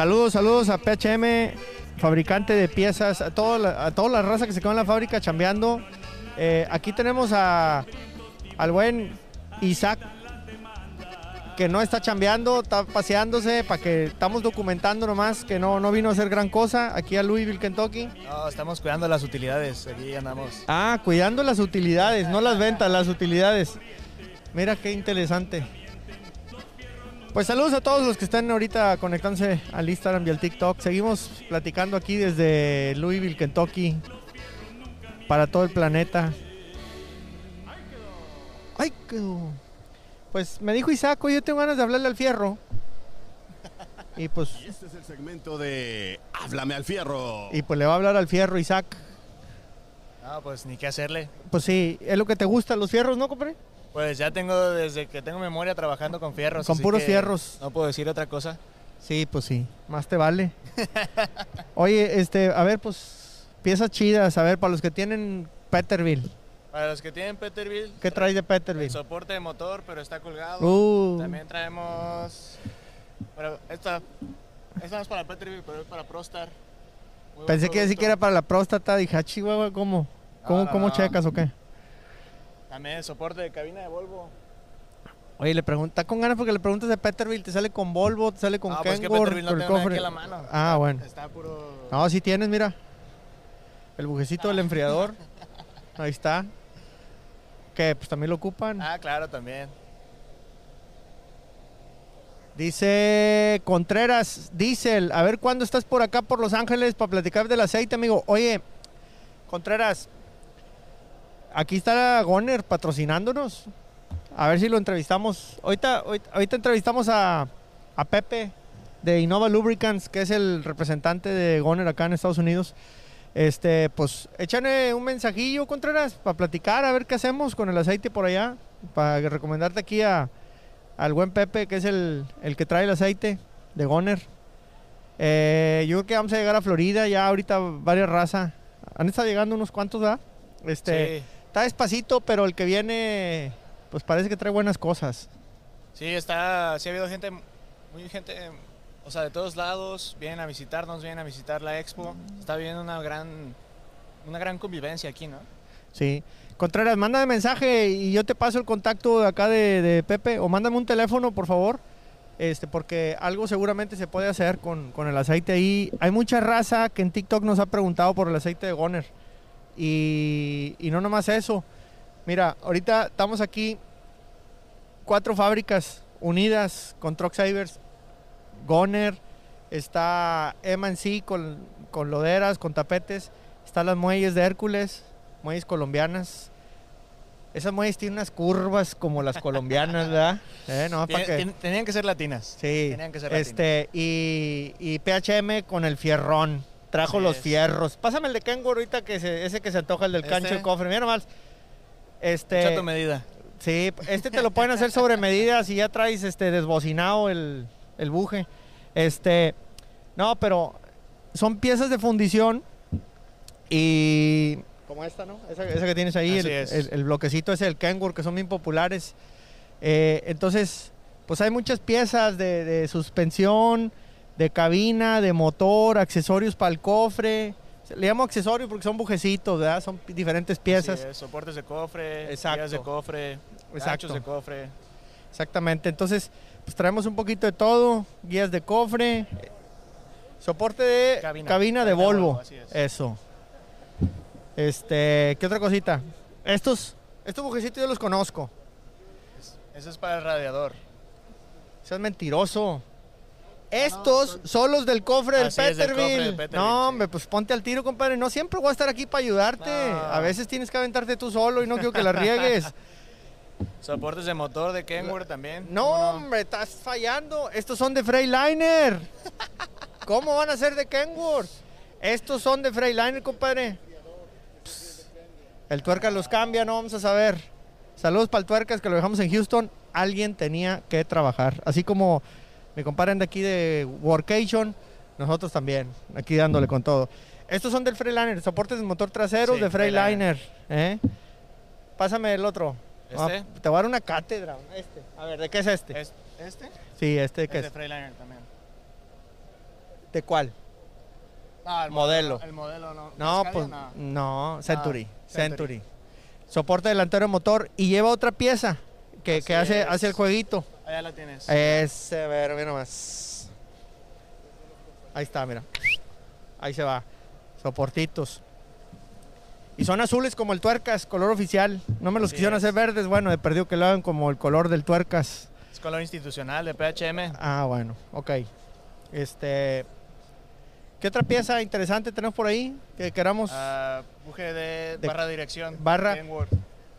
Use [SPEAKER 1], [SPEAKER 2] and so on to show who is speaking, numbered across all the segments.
[SPEAKER 1] Saludos, saludos a PHM, fabricante de piezas, a toda la, a toda la raza que se quedó en la fábrica chambeando. Eh, aquí tenemos a, al buen Isaac, que no está chambeando, está paseándose para que estamos documentando nomás, que no, no vino a hacer gran cosa aquí a Louisville, Kentucky.
[SPEAKER 2] No, estamos cuidando las utilidades, aquí andamos.
[SPEAKER 1] Ah, cuidando las utilidades, no las ventas, las utilidades. Mira qué interesante. Pues saludos a todos los que están ahorita conectándose al Instagram y al TikTok. Seguimos platicando aquí desde Louisville, Kentucky, para todo el planeta. Ay, quedó. Pues me dijo Isaac, yo tengo ganas de hablarle al fierro. Y pues,
[SPEAKER 3] Y este es el segmento de Háblame al fierro.
[SPEAKER 1] y pues le va a hablar al fierro Isaac.
[SPEAKER 2] No, pues ni qué hacerle.
[SPEAKER 1] Pues sí, es lo que te gusta, los fierros, ¿no, compadre?
[SPEAKER 2] Pues ya tengo desde que tengo memoria trabajando con fierros.
[SPEAKER 1] Con puros fierros.
[SPEAKER 2] No puedo decir otra cosa.
[SPEAKER 1] Sí, pues sí, más te vale. Oye, este, a ver, pues, piezas chidas, a ver, para los que tienen Peterbilt.
[SPEAKER 2] Para los que tienen Peterbilt,
[SPEAKER 1] ¿Qué traes de
[SPEAKER 2] el
[SPEAKER 1] Peterbilt?
[SPEAKER 2] soporte de motor, pero está colgado.
[SPEAKER 1] Uh,
[SPEAKER 2] También traemos. Pero esta. Esta no es para Peterbilt, pero es para Prostar. Muy
[SPEAKER 1] pensé que decir que era para la próstata, dije, ah, chihuahua, ¿cómo? ¿Cómo, cómo checas o qué?
[SPEAKER 2] También soporte de cabina de Volvo.
[SPEAKER 1] Oye, le pregunta con ganas porque le preguntas de Peterbilt, te sale con Volvo, te sale con
[SPEAKER 2] No, pues que
[SPEAKER 1] Kenworth,
[SPEAKER 2] Peterbilt no
[SPEAKER 1] el cofre.
[SPEAKER 2] aquí la mano.
[SPEAKER 1] Ah, bueno.
[SPEAKER 2] Está puro.
[SPEAKER 1] No, sí tienes, mira. El bujecito del enfriador. Ahí está. ¿Qué? Pues también lo ocupan.
[SPEAKER 2] Ah, claro, también.
[SPEAKER 1] Dice Contreras, Diesel, a ver cuándo estás por acá por Los Ángeles para platicar del aceite, amigo. Oye, Contreras, aquí está Goner patrocinándonos. A ver si lo entrevistamos. Ahorita, ahorita, entrevistamos a, a Pepe de Innova Lubricants, que es el representante de Goner acá en Estados Unidos. Este, pues échale un mensajillo, Contreras, para platicar, a ver qué hacemos con el aceite por allá. Para recomendarte aquí a, al buen Pepe, que es el, el que trae el aceite de Goner. Eh, yo creo que vamos a llegar a Florida, ya ahorita varias razas. Han estado llegando unos cuantos, ¿verdad? Este,
[SPEAKER 2] Sí.
[SPEAKER 1] Está despacito, pero el que viene, pues parece que trae buenas cosas.
[SPEAKER 2] Sí, está, sí ha habido gente, muy gente, o sea, de todos lados, vienen a visitarnos, vienen a visitar la expo. Está viendo una gran, una gran convivencia aquí, ¿no?
[SPEAKER 1] Sí. Contreras, mándame mensaje y yo te paso el contacto de acá de, de Pepe. O mándame un teléfono, por favor. Este, porque algo seguramente se puede hacer con, con el aceite ahí. Hay mucha raza que en TikTok nos ha preguntado por el aceite de Goner. Y, y no nomás eso. Mira, ahorita estamos aquí, cuatro fábricas unidas con Truck Savers, Goner, está M&C con, con loderas, con tapetes, están las muelles de Hércules, muelles colombianas. Esas muelles tienen unas curvas como las colombianas, ¿verdad? Eh, no, para
[SPEAKER 2] Tien-
[SPEAKER 1] que...
[SPEAKER 2] tenían que ser latinas.
[SPEAKER 1] Sí,
[SPEAKER 2] Tenían que ser latinas.
[SPEAKER 1] este, y, y PHM con el fierrón. Trajo los
[SPEAKER 2] es.
[SPEAKER 1] fierros. Pásame el de Kenworth ahorita, que se- ese que se antoja, el del
[SPEAKER 2] Este.
[SPEAKER 1] cancho y cofre. Mira nomás.
[SPEAKER 2] Echa
[SPEAKER 1] Este,
[SPEAKER 2] tu medida.
[SPEAKER 1] sí, este te lo pueden hacer sobre medida si ya traes este desbocinado el, el buje. Este, no, pero son piezas de fundición y como esta, ¿no? Esa, esa que tienes ahí, el,
[SPEAKER 2] es.
[SPEAKER 1] el- el bloquecito ese del Kenworth, que son bien populares. Eh, entonces, pues hay muchas piezas de, de suspensión, de cabina, de motor, accesorios para el cofre. Le llamo accesorios porque son bujecitos, ¿verdad? Son diferentes piezas.
[SPEAKER 2] Es, soportes de cofre,
[SPEAKER 1] Exacto.
[SPEAKER 2] guías de cofre,
[SPEAKER 1] Exacto.
[SPEAKER 2] de cofre.
[SPEAKER 1] Exactamente. Entonces, pues traemos un poquito de todo, guías de cofre, soporte de cabina,
[SPEAKER 2] Cabina.
[SPEAKER 1] de
[SPEAKER 2] Cabina
[SPEAKER 1] Volvo.
[SPEAKER 2] Volvo, así es.
[SPEAKER 1] Eso. Este, ¿qué otra cosita? Estos, estos bujecitos yo los conozco.
[SPEAKER 2] Eso es para el radiador.
[SPEAKER 1] Seas mentiroso. Estos son los del cofre del Peterbilt.
[SPEAKER 2] Peterbilt,
[SPEAKER 1] no,
[SPEAKER 2] sí.
[SPEAKER 1] hombre, pues ponte al tiro, compadre. No siempre voy a estar aquí para ayudarte.
[SPEAKER 2] No.
[SPEAKER 1] A veces tienes que aventarte tú solo y no quiero que la riegues.
[SPEAKER 2] Soportes de motor de Kenworth también.
[SPEAKER 1] No,
[SPEAKER 2] ¿cómo
[SPEAKER 1] hombre, estás fallando. Estos son de Freightliner. ¿Cómo van a ser de Kenworth? Estos son de Freightliner, compadre. Pss, El tuerca los cambia, no vamos a saber. Saludos para el tuercas que lo dejamos en Houston. Alguien tenía que trabajar. Así como mi compadre de aquí de Workation, nosotros también, aquí dándole con todo. Estos son del Freightliner, soportes de motor trasero
[SPEAKER 2] Sí,
[SPEAKER 1] de Freightliner. ¿eh? Pásame el otro.
[SPEAKER 2] ¿Este?
[SPEAKER 1] Ah, te voy a dar una cátedra. Este. A ver, ¿de qué es este?
[SPEAKER 2] ¿Es- ¿Este?
[SPEAKER 1] Sí, este
[SPEAKER 2] Es
[SPEAKER 1] que
[SPEAKER 2] de
[SPEAKER 1] es.
[SPEAKER 2] Freightliner también.
[SPEAKER 1] ¿De cuál?
[SPEAKER 2] No, el
[SPEAKER 1] Modelo.
[SPEAKER 2] El modelo no.
[SPEAKER 1] No, pues
[SPEAKER 2] no.
[SPEAKER 1] no, Century,
[SPEAKER 2] Century.
[SPEAKER 1] Century. Soporte delantero de motor y lleva otra pieza que, que hace,
[SPEAKER 2] es.
[SPEAKER 1] hace el jueguito.
[SPEAKER 2] Allá la tienes.
[SPEAKER 1] Ese, ver, mira nomás. Ahí está, mira. Ahí se va. Soportitos. Y son azules como el tuercas, color oficial. No me los
[SPEAKER 2] Así
[SPEAKER 1] quisieron
[SPEAKER 2] es.
[SPEAKER 1] hacer verdes, bueno, he perdido que lo hagan como el color del tuercas.
[SPEAKER 2] Es color institucional de PHM.
[SPEAKER 1] Ah, bueno, ok. Este. ¿Qué otra pieza interesante tenemos por ahí? Que queramos.
[SPEAKER 2] Buje de,
[SPEAKER 1] De-
[SPEAKER 2] barra dirección.
[SPEAKER 1] barra.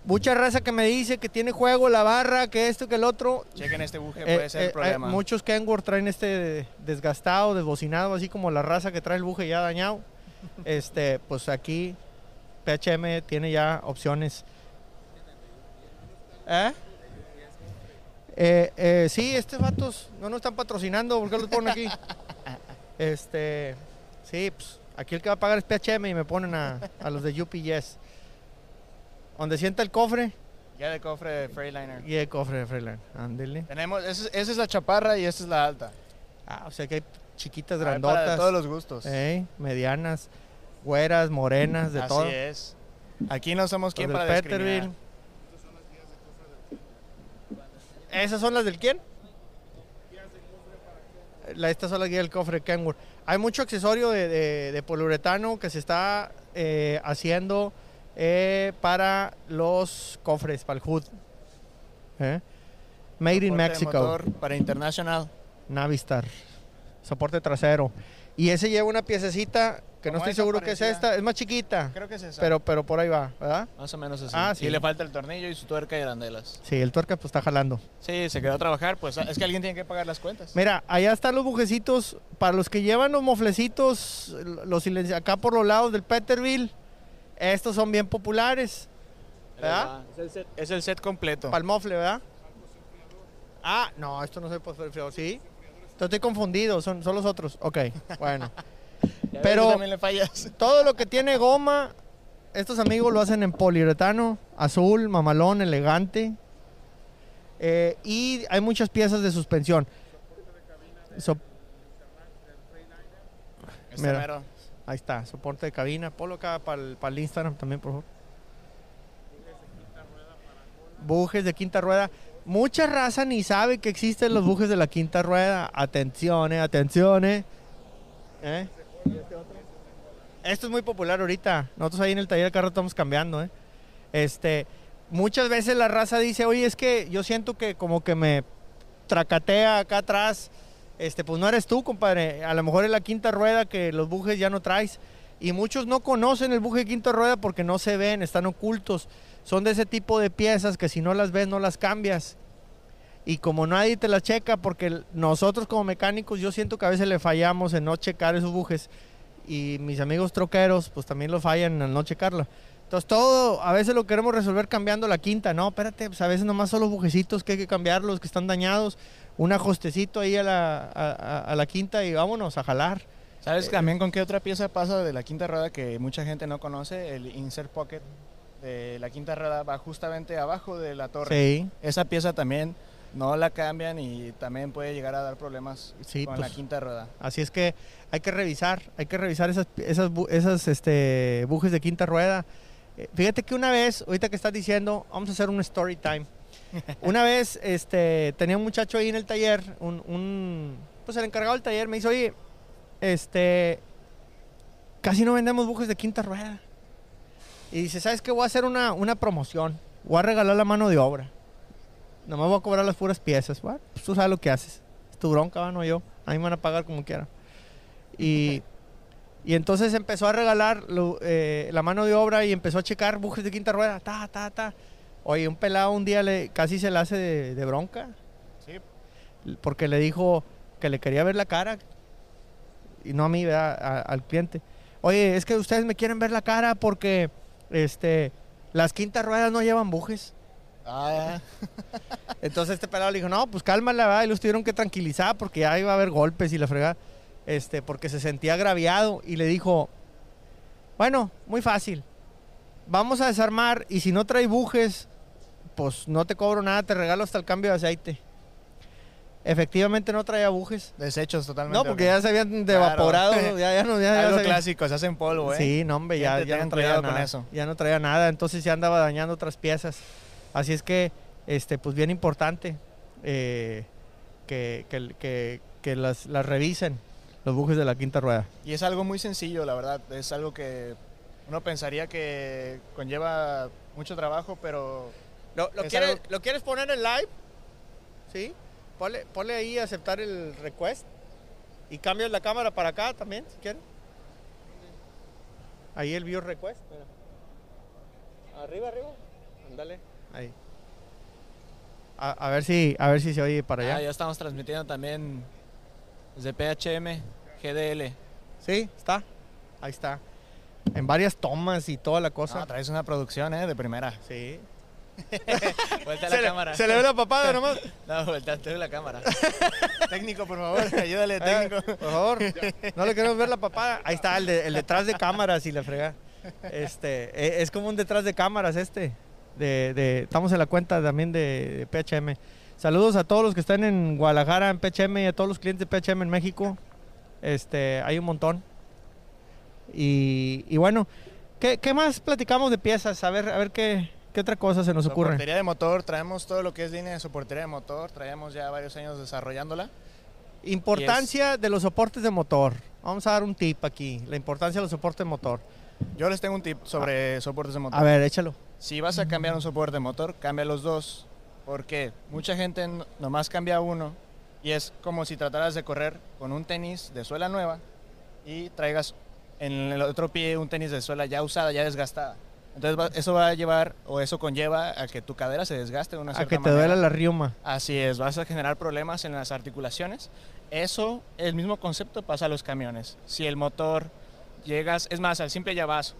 [SPEAKER 1] Mucha raza que me dice que tiene juego la barra, que esto, que el otro.
[SPEAKER 2] Chequen este buje,
[SPEAKER 1] Eh,
[SPEAKER 2] puede ser
[SPEAKER 1] eh,
[SPEAKER 2] el problema.
[SPEAKER 1] hay- muchos Kenworth traen este desgastado, desbocinado, así como la raza que trae el buje ya dañado. este, pues aquí PHM tiene ya opciones. ¿Eh? Eh, eh, sí, estos vatos no nos están patrocinando, ¿por qué los ponen aquí? Este, sí, pues aquí el que va a pagar es PHM y me ponen a, a los de UPS. Donde sienta el cofre
[SPEAKER 2] Ya de cofre de Freightliner.
[SPEAKER 1] y el cofre de Freeland. Ándele.
[SPEAKER 2] Tenemos, esa, es- esa la chaparra y esta es la alta.
[SPEAKER 1] Ah, o sea que hay chiquitas
[SPEAKER 2] Hay para
[SPEAKER 1] grandotas.
[SPEAKER 2] de todos los gustos.
[SPEAKER 1] eh, medianas, güeras, morenas, de
[SPEAKER 2] Así
[SPEAKER 1] todo.
[SPEAKER 2] es. Aquí no somos quien para.
[SPEAKER 1] Peterbilt. ¿Esas son las del quién? La, estas son las guías del cofre Kenworth. Hay mucho accesorio de, de- de poliuretano que se está eh, haciendo eh, para los cofres, para el hood. ¿Eh? Made in
[SPEAKER 2] Soporte
[SPEAKER 1] Mexico.
[SPEAKER 2] motor para International.
[SPEAKER 1] Navistar. Soporte trasero. Y ese lleva una piececita que no estoy seguro que es esta. Es más chiquita.
[SPEAKER 2] Creo que es esa.
[SPEAKER 1] Pero, pero por ahí va, ¿verdad?
[SPEAKER 2] Más o menos así.
[SPEAKER 1] Ah, sí.
[SPEAKER 2] Y le falta el tornillo y su tuerca y arandelas.
[SPEAKER 1] Sí, el tuerca pues está jalando.
[SPEAKER 2] Sí, se quedó a trabajar. Pues es que alguien tiene que pagar las cuentas.
[SPEAKER 1] Mira, allá están los bujecitos. Para los que llevan los moflecitos, los silenci- acá por los lados del Peterbilt, estos son bien populares. ¿Verdad?
[SPEAKER 2] Es el set, es el set completo.
[SPEAKER 1] Para el mofle, ¿verdad? Ah, no, esto no es el enfriador, ¿sí? Estoy confundido, son, son los otros. Ok, bueno. Pero-
[SPEAKER 2] le fallas.
[SPEAKER 1] Todo lo que tiene goma, estos amigos lo hacen en poliuretano, azul, mamalón, elegante. Eh, y hay muchas piezas de suspensión. So-
[SPEAKER 2] Este mero.
[SPEAKER 1] Ahí está, soporte de cabina. Ponlo acá para el, para el Instagram también, por favor. Bujes de quinta rueda. Mucha raza ni sabe que existen los bujes de la quinta rueda. Atención, eh, atención, eh. ¿Eh? Esto es muy popular ahorita. Nosotros ahí en el taller de carro estamos cambiando, ¿eh? Este, muchas veces la raza dice, oye, es que yo siento que como que me tracatea acá atrás. Este, pues no eres tú, compadre. A lo mejor es la quinta rueda que los bujes ya no traes. Y muchos no conocen el buje de quinta rueda porque no se ven, están ocultos. Son de ese tipo de piezas que si no las ves no las cambias. Y como nadie te las checa, porque nosotros como mecánicos yo siento que a veces le fallamos en no checar esos bujes. Y mis amigos troqueros pues también lo fallan en no checarlo. Entonces todo, a veces lo queremos resolver cambiando la quinta. No, espérate, pues a veces nomás son los bujecitos que hay que cambiarlos, que están dañados. Un ajustecito ahí a la, a- la quinta y vámonos a jalar.
[SPEAKER 2] ¿Sabes también con qué otra pieza pasa de la quinta rueda que mucha gente no conoce? El insert pocket de la quinta rueda va justamente abajo de la torre.
[SPEAKER 1] Sí,
[SPEAKER 2] Esa pieza también no la cambian y también puede llegar a dar problemas
[SPEAKER 1] Sí,
[SPEAKER 2] con
[SPEAKER 1] pues.
[SPEAKER 2] la quinta rueda.
[SPEAKER 1] Así es que hay que revisar, hay que revisar esas, esas, esas este, bujes de quinta rueda. Eh, Fíjate que una vez, ahorita que estás diciendo, vamos a hacer un story time. Una vez este, tenía un muchacho ahí en el taller, un, un- pues el encargado del taller me dice, oye, este, casi no vendemos bujes de quinta rueda. Y dice, ¿sabes qué? Voy a hacer una, una promoción. Voy a regalar la mano de obra. Nomás voy a cobrar las puras piezas. Bueno, pues tú sabes lo que haces. Es tu bronca, ¿va? no yo. A mí me van a pagar como quiera. Y, y entonces empezó a regalar lo- eh, la mano de obra y empezó a checar bujes de quinta rueda. Ta, ta, ta. Oye, un pelado un día le, casi se le hace de, de bronca.
[SPEAKER 2] Sí.
[SPEAKER 1] Porque le dijo que le quería ver la cara. Y no a mí, ¿verdad? A- al cliente. Oye, es que ustedes me quieren ver la cara porque este, las quintas ruedas no llevan bujes.
[SPEAKER 2] Ah,
[SPEAKER 1] Entonces este pelado le dijo, no, pues cálmala, ¿verdad? Y los tuvieron que tranquilizar porque ya iba a haber golpes y la fregada. Este, porque se sentía agraviado y le dijo, bueno, muy fácil. Vamos a desarmar y si no trae bujes, pues no te cobro nada, te regalo hasta el cambio de aceite. efectivamente no traía bujes.
[SPEAKER 2] Desechos totalmente.
[SPEAKER 1] No, porque ya se habían
[SPEAKER 2] Claro.
[SPEAKER 1] evaporado, ya, ya no, ya, ya
[SPEAKER 2] Algo clásico, se hacen polvo, ¿eh?
[SPEAKER 1] Sí, no, hombre, ya, ya no traía
[SPEAKER 2] cuidado con
[SPEAKER 1] nada.
[SPEAKER 2] eso.
[SPEAKER 1] Ya no traía nada, entonces ya andaba dañando otras piezas. Así es que, este, pues bien importante eh, que, que, que- que las, las revisen los bujes de la quinta rueda.
[SPEAKER 2] Y es algo muy sencillo, la verdad. Es algo que uno pensaría que conlleva mucho trabajo, pero
[SPEAKER 1] ¿Lo,
[SPEAKER 2] Es quieres- algo-
[SPEAKER 1] ¿lo quieres poner en live? Sí. Ponle, ponle ahí aceptar el request. Y cambias la cámara para acá también, si quieres. Ahí el view request. mira. Arriba, arriba. Ándale. Ahí. A, a ver si, a ver si se oye para allá.
[SPEAKER 2] ah, ya estamos transmitiendo también desde PHM, GDL.
[SPEAKER 1] Sí, está. Ahí está. En varias tomas y toda la cosa.
[SPEAKER 2] Ah, traes una producción, ¿eh? De primera.
[SPEAKER 1] sí.
[SPEAKER 2] Vuelta a
[SPEAKER 1] Se
[SPEAKER 2] la
[SPEAKER 1] le,
[SPEAKER 2] cámara.
[SPEAKER 1] se le ve la papada nomás.
[SPEAKER 2] No, vuelta a la cámara. técnico, por favor, ayúdale, técnico.
[SPEAKER 1] por favor, no le queremos ver la papada. Ahí está, el, de- el detrás de cámaras y la frega. Este, e- es como un detrás de cámaras este. De, de- estamos en la cuenta también de, de PHM. Saludos a todos los que están en Guadalajara, en PHM y a todos los clientes de PHM en México. Este, hay un montón. Y, y bueno, ¿qué, qué más platicamos de piezas? A ver, a ver qué, qué otra cosa se nos ocurre.
[SPEAKER 2] Soportería de motor, traemos todo lo que es línea de soportería de motor, traemos ya varios años desarrollándola.
[SPEAKER 1] Importancia de los soportes de motor. Vamos a dar un tip aquí. La importancia de los soportes de motor.
[SPEAKER 2] Yo les tengo un tip sobre soportes de motor.
[SPEAKER 1] A ver, échalo.
[SPEAKER 2] Si vas a cambiar un soporte de motor, cambia los dos. Porque mucha gente no- nomás cambia uno y es como si trataras de correr con un tenis de suela nueva y traigas en el otro pie un tenis de suela ya usada, ya desgastada. Entonces eso va a llevar o eso conlleva a que tu cadera se desgaste de una
[SPEAKER 1] A
[SPEAKER 2] cierta
[SPEAKER 1] que te
[SPEAKER 2] manera.
[SPEAKER 1] duela la riuma.
[SPEAKER 2] Así es, vas a generar problemas en las articulaciones. Eso, el mismo concepto pasa a los camiones. Si el motor llegas, es más, al simple llavazo,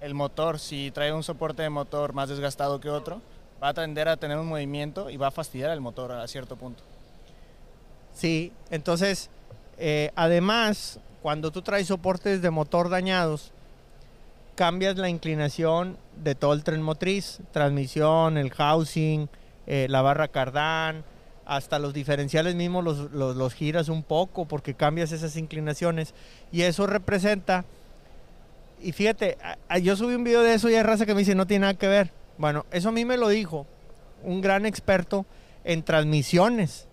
[SPEAKER 2] el motor, si trae un soporte de motor más desgastado que otro, va a tender a tener un movimiento y va a fastidiar el motor a cierto punto.
[SPEAKER 1] Sí, entonces, eh, además, cuando tú traes soportes de motor dañados, cambias la inclinación de todo el tren motriz, transmisión, el housing, eh, la barra cardán, hasta los diferenciales mismos los, los- giras un poco porque cambias esas inclinaciones y eso representa, y fíjate, yo subí un video de eso y hay raza que me dice no tiene nada que ver. Bueno, eso a mí me lo dijo un gran experto en transmisiones.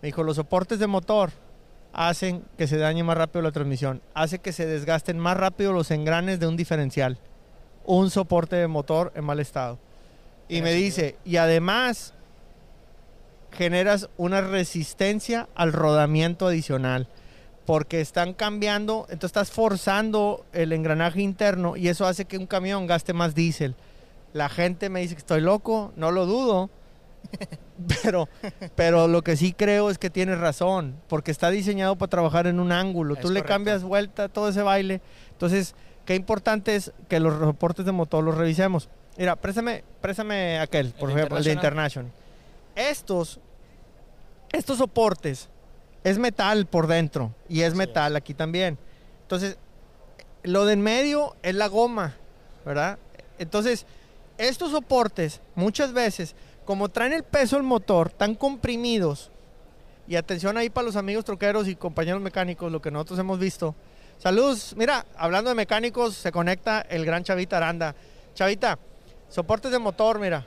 [SPEAKER 1] Me dijo, los soportes de motor hacen que se dañe más rápido la transmisión, hace que se desgasten más rápido los engranes de un diferencial, un soporte de motor en mal estado. Y me dice, y además generas una resistencia al rodamiento adicional, porque están cambiando, entonces estás forzando el engranaje interno y eso hace que un camión gaste más diésel. La gente me dice que estoy loco, no lo dudo, pero, pero lo que sí creo es que tienes razón, porque está diseñado para trabajar en un ángulo.
[SPEAKER 2] Es
[SPEAKER 1] Tú le cambias vuelta a todo ese baile. Entonces, qué importante es que los soportes de motor los revisemos. Mira, préstame, préstame aquel, por
[SPEAKER 2] El
[SPEAKER 1] ejemplo, el de
[SPEAKER 2] International.
[SPEAKER 1] Estos, estos soportes es metal por dentro y es metal aquí también. Entonces, lo de en medio es la goma, ¿verdad? Entonces, estos soportes muchas veces, como traen el peso del motor, tan comprimidos, y atención ahí para los amigos troqueros y compañeros mecánicos, lo que nosotros hemos visto. Saludos, mira, hablando de mecánicos, se conecta el gran Chavita Aranda. Chavita, soportes de motor, mira.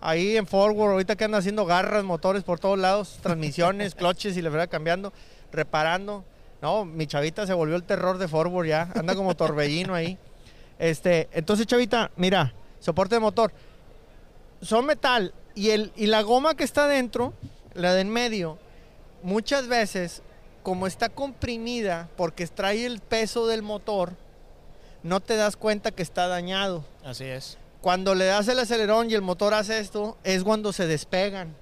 [SPEAKER 1] Ahí en Forward, ahorita que andan haciendo garras, motores por todos lados, transmisiones, cloches y le verdad cambiando, reparando. No, mi chavita se volvió el terror de Forward ya, anda como torbellino ahí. Este, entonces, chavita, mira, soporte de motor. Son metal y, el, y la goma que está dentro, la de en medio, muchas veces, como está comprimida porque trae el peso del motor, no te das cuenta que está dañado.
[SPEAKER 2] Así es.
[SPEAKER 1] Cuando le das el acelerón y el motor hace esto, es cuando se despegan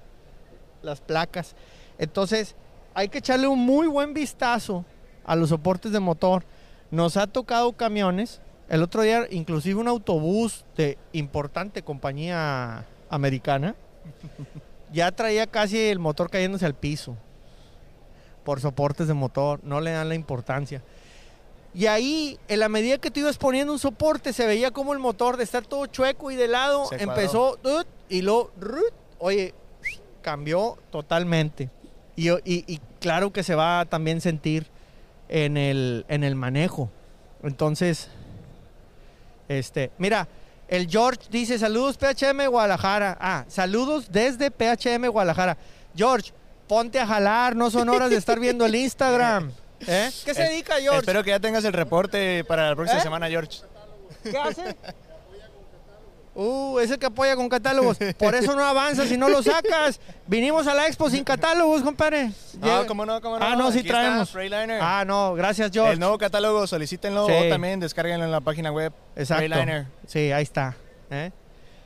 [SPEAKER 1] las placas. Entonces, hay que echarle un muy buen vistazo a los soportes de motor. Nos ha tocado camiones, el otro día inclusive un autobús de importante compañía americana, ya traía casi el motor cayéndose al piso por soportes de motor, no le dan la importancia. Y ahí, en la medida que tú ibas poniendo un soporte, se veía como el motor de estar todo chueco y de lado
[SPEAKER 2] Se
[SPEAKER 1] empezó y luego, oye, cambió totalmente. Y, y- y claro que se va a también sentir en el, en el manejo. Entonces, este, mira, el George dice saludos PHM Guadalajara. Ah, saludos desde PHM Guadalajara. George, ponte a jalar, no son horas de estar viendo el Instagram. ¿Eh? ¿Qué se
[SPEAKER 2] Es-
[SPEAKER 1] dedica George?
[SPEAKER 2] Espero que ya tengas el reporte para la próxima
[SPEAKER 1] ¿Eh?
[SPEAKER 2] semana, George.
[SPEAKER 1] ¿Qué hace? Uh, ese que apoya con catálogos. Por eso no avanza si no lo sacas. Vinimos a la expo sin catálogos, compadre.
[SPEAKER 2] No, cómo no, cómo no.
[SPEAKER 1] Ah, no, sí
[SPEAKER 2] Aquí
[SPEAKER 1] traemos. Ah, no, gracias, George.
[SPEAKER 2] El nuevo catálogo, solicítenlo
[SPEAKER 1] Sí.
[SPEAKER 2] o también descárguenlo en la página web.
[SPEAKER 1] Exacto.
[SPEAKER 2] Freeliner.
[SPEAKER 1] Sí, ahí está. ¿eh?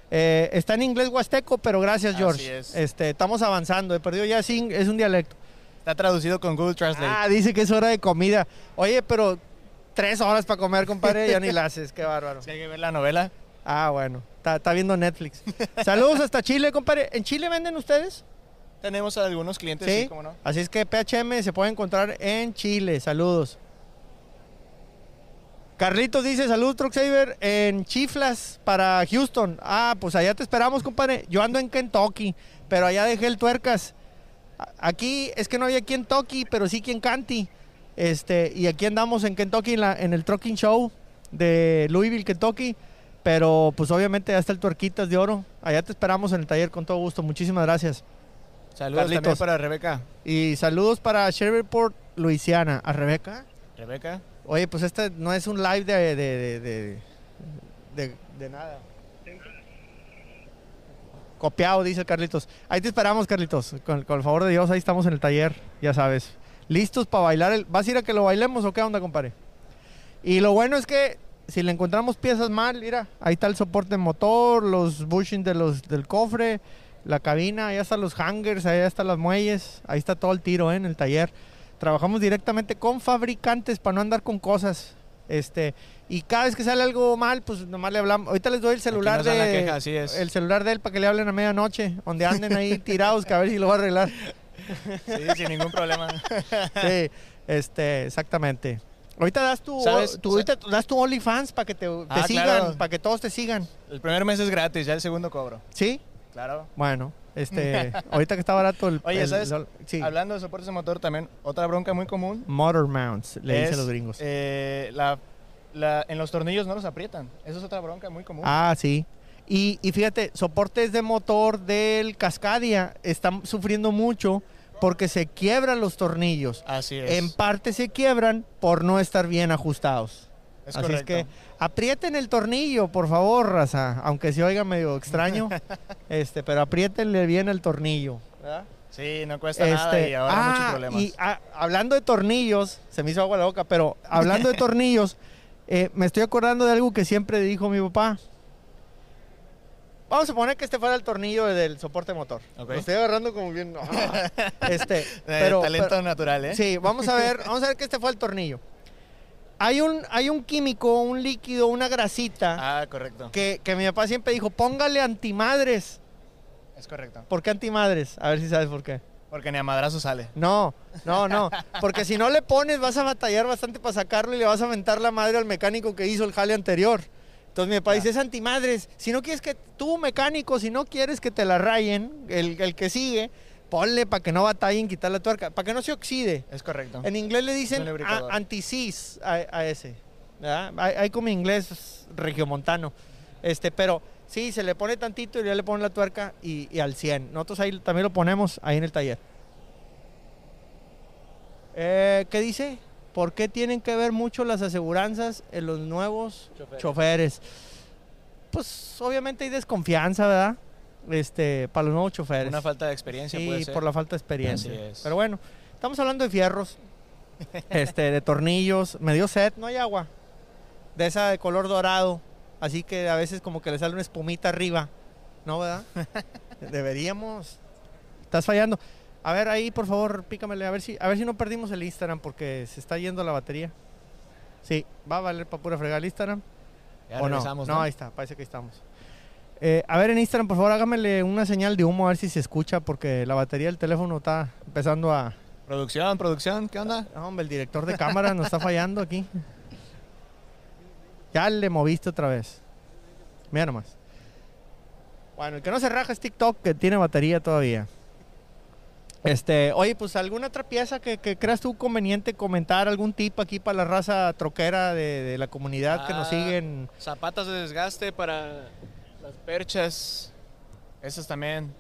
[SPEAKER 1] Eh, está en inglés huasteco, pero gracias,
[SPEAKER 2] Así
[SPEAKER 1] George.
[SPEAKER 2] es.
[SPEAKER 1] Este, estamos avanzando. He perdido ya sin, es un dialecto.
[SPEAKER 2] Está traducido con Google Translate.
[SPEAKER 1] Ah, dice que es hora de comida. Oye, pero tres horas para comer, compadre, ya ni la haces. Qué bárbaro.
[SPEAKER 2] Si hay que ver la novela.
[SPEAKER 1] Ah, bueno. Está, está viendo Netflix. Saludos hasta Chile, compadre. ¿En Chile venden ustedes?
[SPEAKER 2] Tenemos a algunos clientes,
[SPEAKER 1] Sí.
[SPEAKER 2] sí, cómo no.
[SPEAKER 1] Así es que PHM se puede encontrar en Chile. Saludos. Carlitos dice, saludos Truck Saver en Chiflas para Houston. Ah, pues allá te esperamos, compadre. Yo ando en Kentucky, pero allá dejé el tuercas. Aquí es que no había Kentucky, pero sí Canty. Este, y aquí andamos en Kentucky en, la- en el Trucking Show de Louisville, Kentucky. Pero pues obviamente ya está el tuerquitas de oro. Allá te esperamos en el taller con todo gusto. Muchísimas gracias.
[SPEAKER 2] Saludos
[SPEAKER 1] Carlitos.
[SPEAKER 2] también para Rebeca.
[SPEAKER 1] Y saludos para Shreveport, Luisiana. ¿A Rebeca?
[SPEAKER 2] Rebeca.
[SPEAKER 1] Oye, pues este no es un live de, de, de, de, nada. Copiado, dice Carlitos. Ahí te esperamos, Carlitos. Con, con el favor de Dios, ahí estamos en el taller, ya sabes. Listos para bailar. El... ¿Vas a ir a que lo bailemos o qué onda, compadre? Y lo bueno es que si le encontramos piezas mal, mira, ahí está el soporte motor, los bushings de los, del cofre, la cabina, ahí están los hangers, ahí están las muelles, ahí está todo el tiro ¿eh? en el taller. Trabajamos directamente con fabricantes para no andar con cosas. Este, y cada vez que sale algo mal, pues nomás le hablamos. Ahorita les doy el celular de
[SPEAKER 2] queja, así es.
[SPEAKER 1] el celular de él para que le hablen a medianoche, donde anden ahí tirados, que a ver si lo va a arreglar.
[SPEAKER 2] Sí, sin ningún problema.
[SPEAKER 1] Sí, este, exactamente. Ahorita das tu,
[SPEAKER 2] ¿Sabes?
[SPEAKER 1] tu- ahorita das tu OnlyFans para que te, te
[SPEAKER 2] Ah,
[SPEAKER 1] sigan,
[SPEAKER 2] claro.
[SPEAKER 1] para que todos te sigan.
[SPEAKER 2] El primer mes es gratis, ya el segundo cobro.
[SPEAKER 1] ¿Sí?
[SPEAKER 2] Claro.
[SPEAKER 1] Bueno, este, ahorita que está barato el...
[SPEAKER 2] Oye,
[SPEAKER 1] el-
[SPEAKER 2] ¿sabes?
[SPEAKER 1] el- sí.
[SPEAKER 2] Hablando de soportes de motor también, otra bronca muy común
[SPEAKER 1] Motor mounts, le dicen los gringos.
[SPEAKER 2] eh, la, la- en los tornillos no los aprietan. Eso es otra bronca muy común.
[SPEAKER 1] Ah, sí. Y, y fíjate, soportes de motor del Cascadia están sufriendo mucho porque se quiebran los tornillos.
[SPEAKER 2] Así es.
[SPEAKER 1] En parte se quiebran por no estar bien ajustados.
[SPEAKER 2] es
[SPEAKER 1] Así
[SPEAKER 2] correcto.
[SPEAKER 1] es que aprieten el tornillo, por favor, raza. Aunque se oiga medio extraño, este, pero apriétenle bien el tornillo. ¿verdad?
[SPEAKER 2] Sí, no cuesta nada y ahora
[SPEAKER 1] ah,
[SPEAKER 2] muchos problemas.
[SPEAKER 1] Y ah, hablando de tornillos, se me hizo agua la boca, pero hablando de tornillos, eh, me estoy acordando de algo que siempre dijo mi papá. Vamos a poner que este fuera el tornillo del soporte motor.
[SPEAKER 2] Ok.
[SPEAKER 1] Lo estoy agarrando como bien. este,
[SPEAKER 2] Eh,
[SPEAKER 1] pero,
[SPEAKER 2] talento
[SPEAKER 1] pero-
[SPEAKER 2] natural, ¿eh?
[SPEAKER 1] Sí, vamos a ver, vamos a ver que este fue el tornillo. Hay un, hay un químico, un líquido, una grasita
[SPEAKER 2] Ah, correcto.
[SPEAKER 1] que, que mi papá siempre dijo, póngale antimadres.
[SPEAKER 2] Es correcto.
[SPEAKER 1] ¿Por qué antimadres? A ver si sabes por qué.
[SPEAKER 2] Porque ni a madrazo sale.
[SPEAKER 1] No, no, no. Porque si no le pones, vas a batallar bastante para sacarlo y le vas a aventar la madre al mecánico que hizo el jale anterior. Entonces mi papá dice, es antimadres. Si no quieres que tú, mecánico, si no quieres que te la rayen, el, el que sigue, ponle para que no batallen quitar la tuerca, para que no se oxide.
[SPEAKER 2] Es correcto.
[SPEAKER 1] En inglés le dicen anti-seize a, a ese. ¿verdad? Hay, hay como inglés regiomontano. Este, pero sí, se le pone tantito y ya le ponen la tuerca y, y al 100. Nosotros ahí también lo ponemos ahí en el taller. Eh, ¿Qué dice? ¿Por qué tienen que ver mucho las aseguranzas en los nuevos
[SPEAKER 2] Choferes.
[SPEAKER 1] choferes? Pues obviamente hay desconfianza, ¿verdad? Este, para los nuevos choferes.
[SPEAKER 2] Una falta de experiencia puede
[SPEAKER 1] Sí,
[SPEAKER 2] ser.
[SPEAKER 1] por la falta de experiencia.
[SPEAKER 2] Así es.
[SPEAKER 1] Pero bueno, estamos hablando de fierros, este, de tornillos. Me dio sed, no hay agua. De esa de color dorado. Así que a veces como que le sale una espumita arriba. ¿No, verdad? Deberíamos. Estás fallando. A ver, ahí, por favor, pícamele. A ver si, a ver si no perdimos el Instagram porque se está yendo la batería. Sí, va a valer para pura fregar el Instagram.
[SPEAKER 2] Ya
[SPEAKER 1] ¿O no? no,
[SPEAKER 2] ¿no?
[SPEAKER 1] ahí está, parece que ahí estamos. Eh, a ver en Instagram, por favor, hágamele una señal de humo a ver si se escucha, porque la batería del teléfono está empezando a...
[SPEAKER 2] Producción, producción, ¿qué onda?
[SPEAKER 1] No, hombre, el director de cámara nos está fallando aquí. Ya le moviste otra vez. Mira nomás. Bueno, el que no se raja es TikTok, que tiene batería todavía. Este, oye, pues alguna otra pieza que, que creas tú conveniente comentar, algún tip aquí para la raza troquera de, de la comunidad que nos
[SPEAKER 2] Ah.
[SPEAKER 1] siguen.
[SPEAKER 2] Zapatas de desgaste para las perchas. Esas también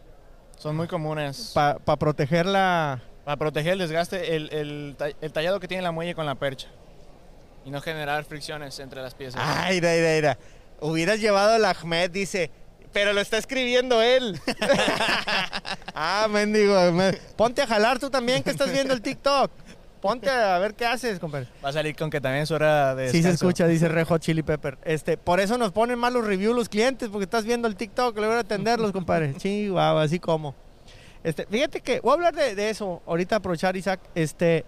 [SPEAKER 2] son muy comunes.
[SPEAKER 1] Para proteger la...
[SPEAKER 2] Para proteger el desgaste, el, el el tallado que tiene la muelle con la percha. Y no generar fricciones entre las piezas.
[SPEAKER 1] Ay, mira, mira, mira. Hubieras llevado al Ahmed, dice, pero lo está escribiendo él. ah, mendigo. Ponte a jalar tú también que estás viendo el TikTok. Ponte a ver qué haces, compadre.
[SPEAKER 2] Va a salir con que también es hora de
[SPEAKER 1] Sí se escucha, dice Red Hot Chili Pepper. Este, por eso nos ponen malos reviews los clientes, porque estás viendo el TikTok, le voy a atenderlos, compadre. Sí, guau, así como. Este, fíjate que voy a hablar de, de eso ahorita aprovechar, Isaac. Este,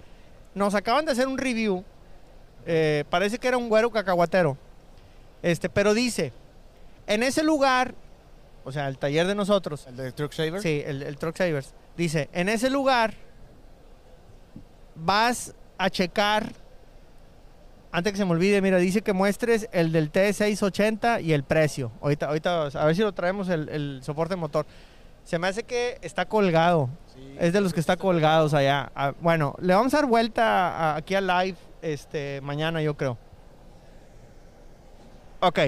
[SPEAKER 1] nos acaban de hacer un review. eh, parece que era un güero cacahuatero. Este, pero dice, en ese lugar, o sea, el taller de nosotros,
[SPEAKER 2] El de Truck Saver.
[SPEAKER 1] Sí, el, el Truck Savers. Dice, en ese lugar vas a checar, antes que se me olvide, mira, dice que muestres el del T680 y el precio. Ahorita, ahorita a ver si lo traemos el, el soporte motor. Se me hace que está colgado.
[SPEAKER 2] Sí.
[SPEAKER 1] Es de los que está colgados allá. Ah, bueno, le vamos a dar vuelta a- aquí al live este, mañana, yo creo. Ok.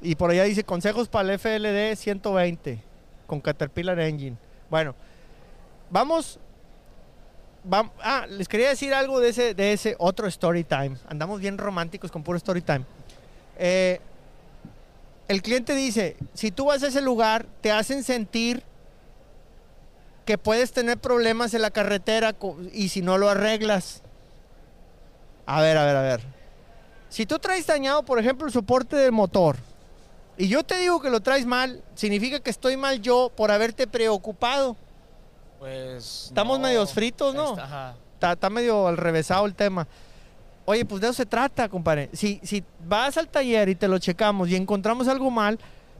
[SPEAKER 1] Y por allá dice consejos para el FLD 120 con Caterpillar Engine. Bueno, vamos. vam- ah, les quería decir algo de ese, de ese otro story time. Andamos bien románticos con puro story time. Eh, el cliente dice, si tú vas a ese lugar, te hacen sentir que puedes tener problemas en la carretera y si no lo arreglas. A ver, a ver, a ver. Si tú traes dañado, por ejemplo, el soporte del motor, y yo te digo que lo traes mal, significa que estoy mal yo por haberte preocupado.
[SPEAKER 2] Pues.
[SPEAKER 1] Estamos medios fritos, ¿no?
[SPEAKER 2] Está- ajá.
[SPEAKER 1] Está, está medio al revésado el tema. Oye, pues de eso se trata, compadre. Si, si vas al taller y te lo checamos y encontramos algo mal,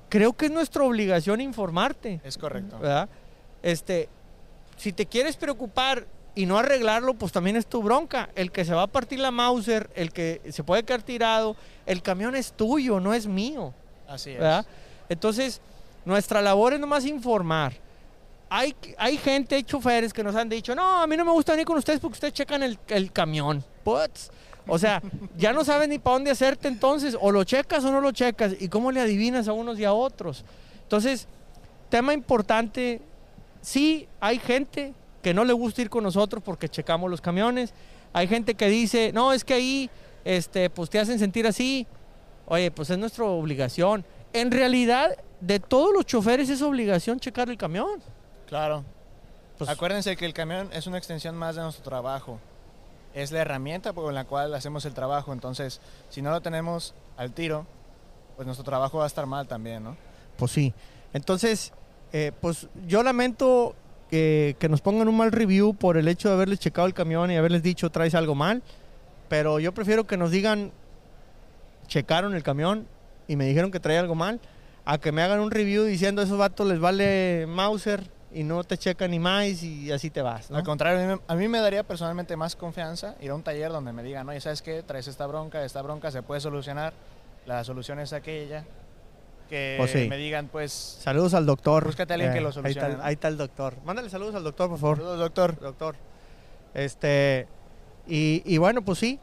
[SPEAKER 1] creo que es nuestra obligación informarte.
[SPEAKER 2] Es correcto.
[SPEAKER 1] ¿verdad? Este, si te quieres preocupar y no arreglarlo, pues también es tu bronca. El que se va a partir la Mauser, el que se puede quedar tirado, el camión es tuyo, no es mío.
[SPEAKER 2] Así es.
[SPEAKER 1] ¿verdad? Entonces, nuestra labor es nomás informar. Hay, hay gente, hay choferes que nos han dicho, no, a mí no me gusta venir con ustedes porque ustedes checan el, el camión. O sea, ya no sabes ni para dónde hacerte entonces, o lo checas o no lo checas, y cómo le adivinas a unos y a otros. Entonces, tema importante, sí hay gente que no le gusta ir con nosotros porque checamos los camiones, hay gente que dice, no, es que ahí, este, pues te hacen sentir así, Oye, pues es nuestra obligación. En realidad, de todos los choferes es obligación checar el camión.
[SPEAKER 2] Claro.
[SPEAKER 1] Pues-
[SPEAKER 2] Acuérdense que el camión es una extensión más de nuestro trabajo. Es la herramienta con la cual hacemos el trabajo. Entonces, si no lo tenemos al tiro, pues nuestro trabajo va a estar mal también, ¿no?
[SPEAKER 1] Pues sí. Entonces, eh, pues yo lamento que, que nos pongan un mal review por el hecho de haberles checado el camión y haberles dicho traes algo mal. Pero yo prefiero que nos digan checaron el camión y me dijeron que traía algo mal, a que me hagan un review diciendo esos vatos les vale Mauser y no te checan ni más y así te vas. ¿no?
[SPEAKER 2] Al contrario, a mí, me, a daría personalmente más confianza ir a un taller donde me digan, oye, ¿sabes qué? Traes esta bronca, esta bronca se puede solucionar, la solución es aquella. Que
[SPEAKER 1] Pues sí.
[SPEAKER 2] me digan, pues,
[SPEAKER 1] Saludos al doctor.
[SPEAKER 2] Búscate a alguien que lo
[SPEAKER 1] ahí está,
[SPEAKER 2] solucione,
[SPEAKER 1] ahí está el doctor. Mándale saludos al doctor, por favor.
[SPEAKER 2] saludos, doctor.
[SPEAKER 1] doctor. Este, y, y bueno, pues sí.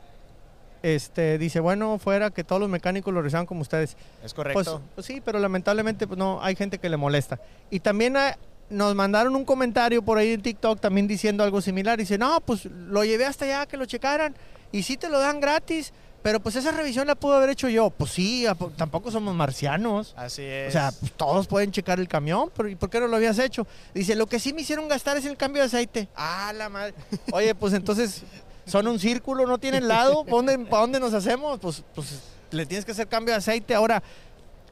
[SPEAKER 1] Este, dice, bueno, fuera que todos los mecánicos lo rezaban como ustedes.
[SPEAKER 2] Es
[SPEAKER 1] Pues,
[SPEAKER 2] correcto.
[SPEAKER 1] pues sí, pero lamentablemente pues no, hay gente que le molesta. Y también ah, nos mandaron un comentario por ahí en TikTok también diciendo algo similar. Dice, no, pues lo llevé hasta allá que lo checaran y sí te lo dan gratis, pero pues esa revisión la pude haber hecho yo. Pues sí, ¿a po- tampoco somos marcianos.
[SPEAKER 2] Así es.
[SPEAKER 1] O sea, pues, todos pueden checar el camión, pero ¿y por qué no lo habías hecho? Dice, lo que sí me hicieron gastar es el cambio de aceite. Ah, la madre. Oye, pues entonces, son un círculo, no tienen lado. ¿Para dónde, dónde nos hacemos? Pues, pues le tienes que hacer cambio de aceite. Ahora,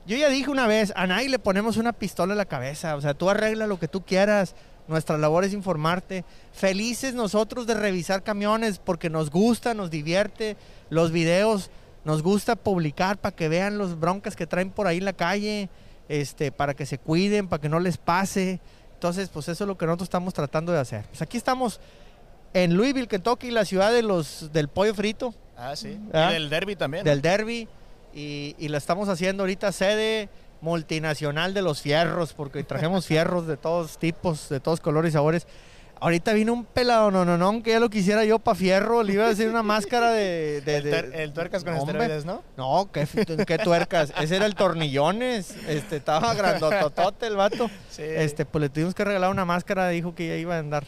[SPEAKER 1] yo ya dije una vez, a nadie le ponemos una pistola en la cabeza. O sea, tú arregla lo que tú quieras. Nuestra labor es informarte. Felices nosotros de revisar camiones porque nos gusta, nos divierte. Los videos nos gusta publicar para que vean los broncas que traen por ahí en la calle, este, para que se cuiden, para que no les pase. Entonces, pues eso es lo que nosotros estamos tratando de hacer. Pues aquí estamos en Louisville, Kentucky, la ciudad de los del pollo frito,
[SPEAKER 2] Ah, sí.
[SPEAKER 1] ¿Ah?
[SPEAKER 2] Y del derby también.
[SPEAKER 1] del derby, y, y la estamos haciendo ahorita sede multinacional de los fierros, porque trajemos fierros de todos tipos, de todos colores y sabores. Ahorita vino un pelado, no, no, no, que ya lo quisiera yo para fierro. Le iba a hacer una máscara de. de-
[SPEAKER 2] El,
[SPEAKER 1] de-
[SPEAKER 2] el tuercas con
[SPEAKER 1] Hombre.
[SPEAKER 2] esteroides, ¿no?
[SPEAKER 1] No, qué, qué tuercas. Ese era el tornillones. Este, estaba grandototote el vato.
[SPEAKER 2] Sí.
[SPEAKER 1] Este, pues le tuvimos que regalar una máscara. Dijo que ya iba a andar.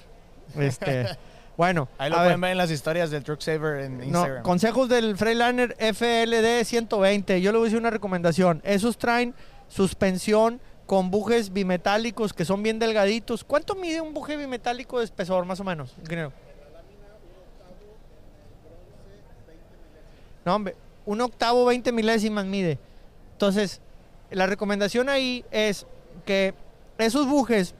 [SPEAKER 1] Este, bueno,
[SPEAKER 2] Ahí lo
[SPEAKER 1] a
[SPEAKER 2] pueden
[SPEAKER 1] ver.
[SPEAKER 2] ver en las historias del Truck Saver en Instagram.
[SPEAKER 1] No, consejos del Freightliner FLD 120. Yo le voy a decir una recomendación. Esos traen suspensión con bujes bimetálicos que son bien delgaditos. ¿Cuánto mide un buje bimetálico de espesor, más o menos, ingeniero? No, hombre, un octavo 20 milésimas mide. Entonces, la recomendación ahí es que esos bujes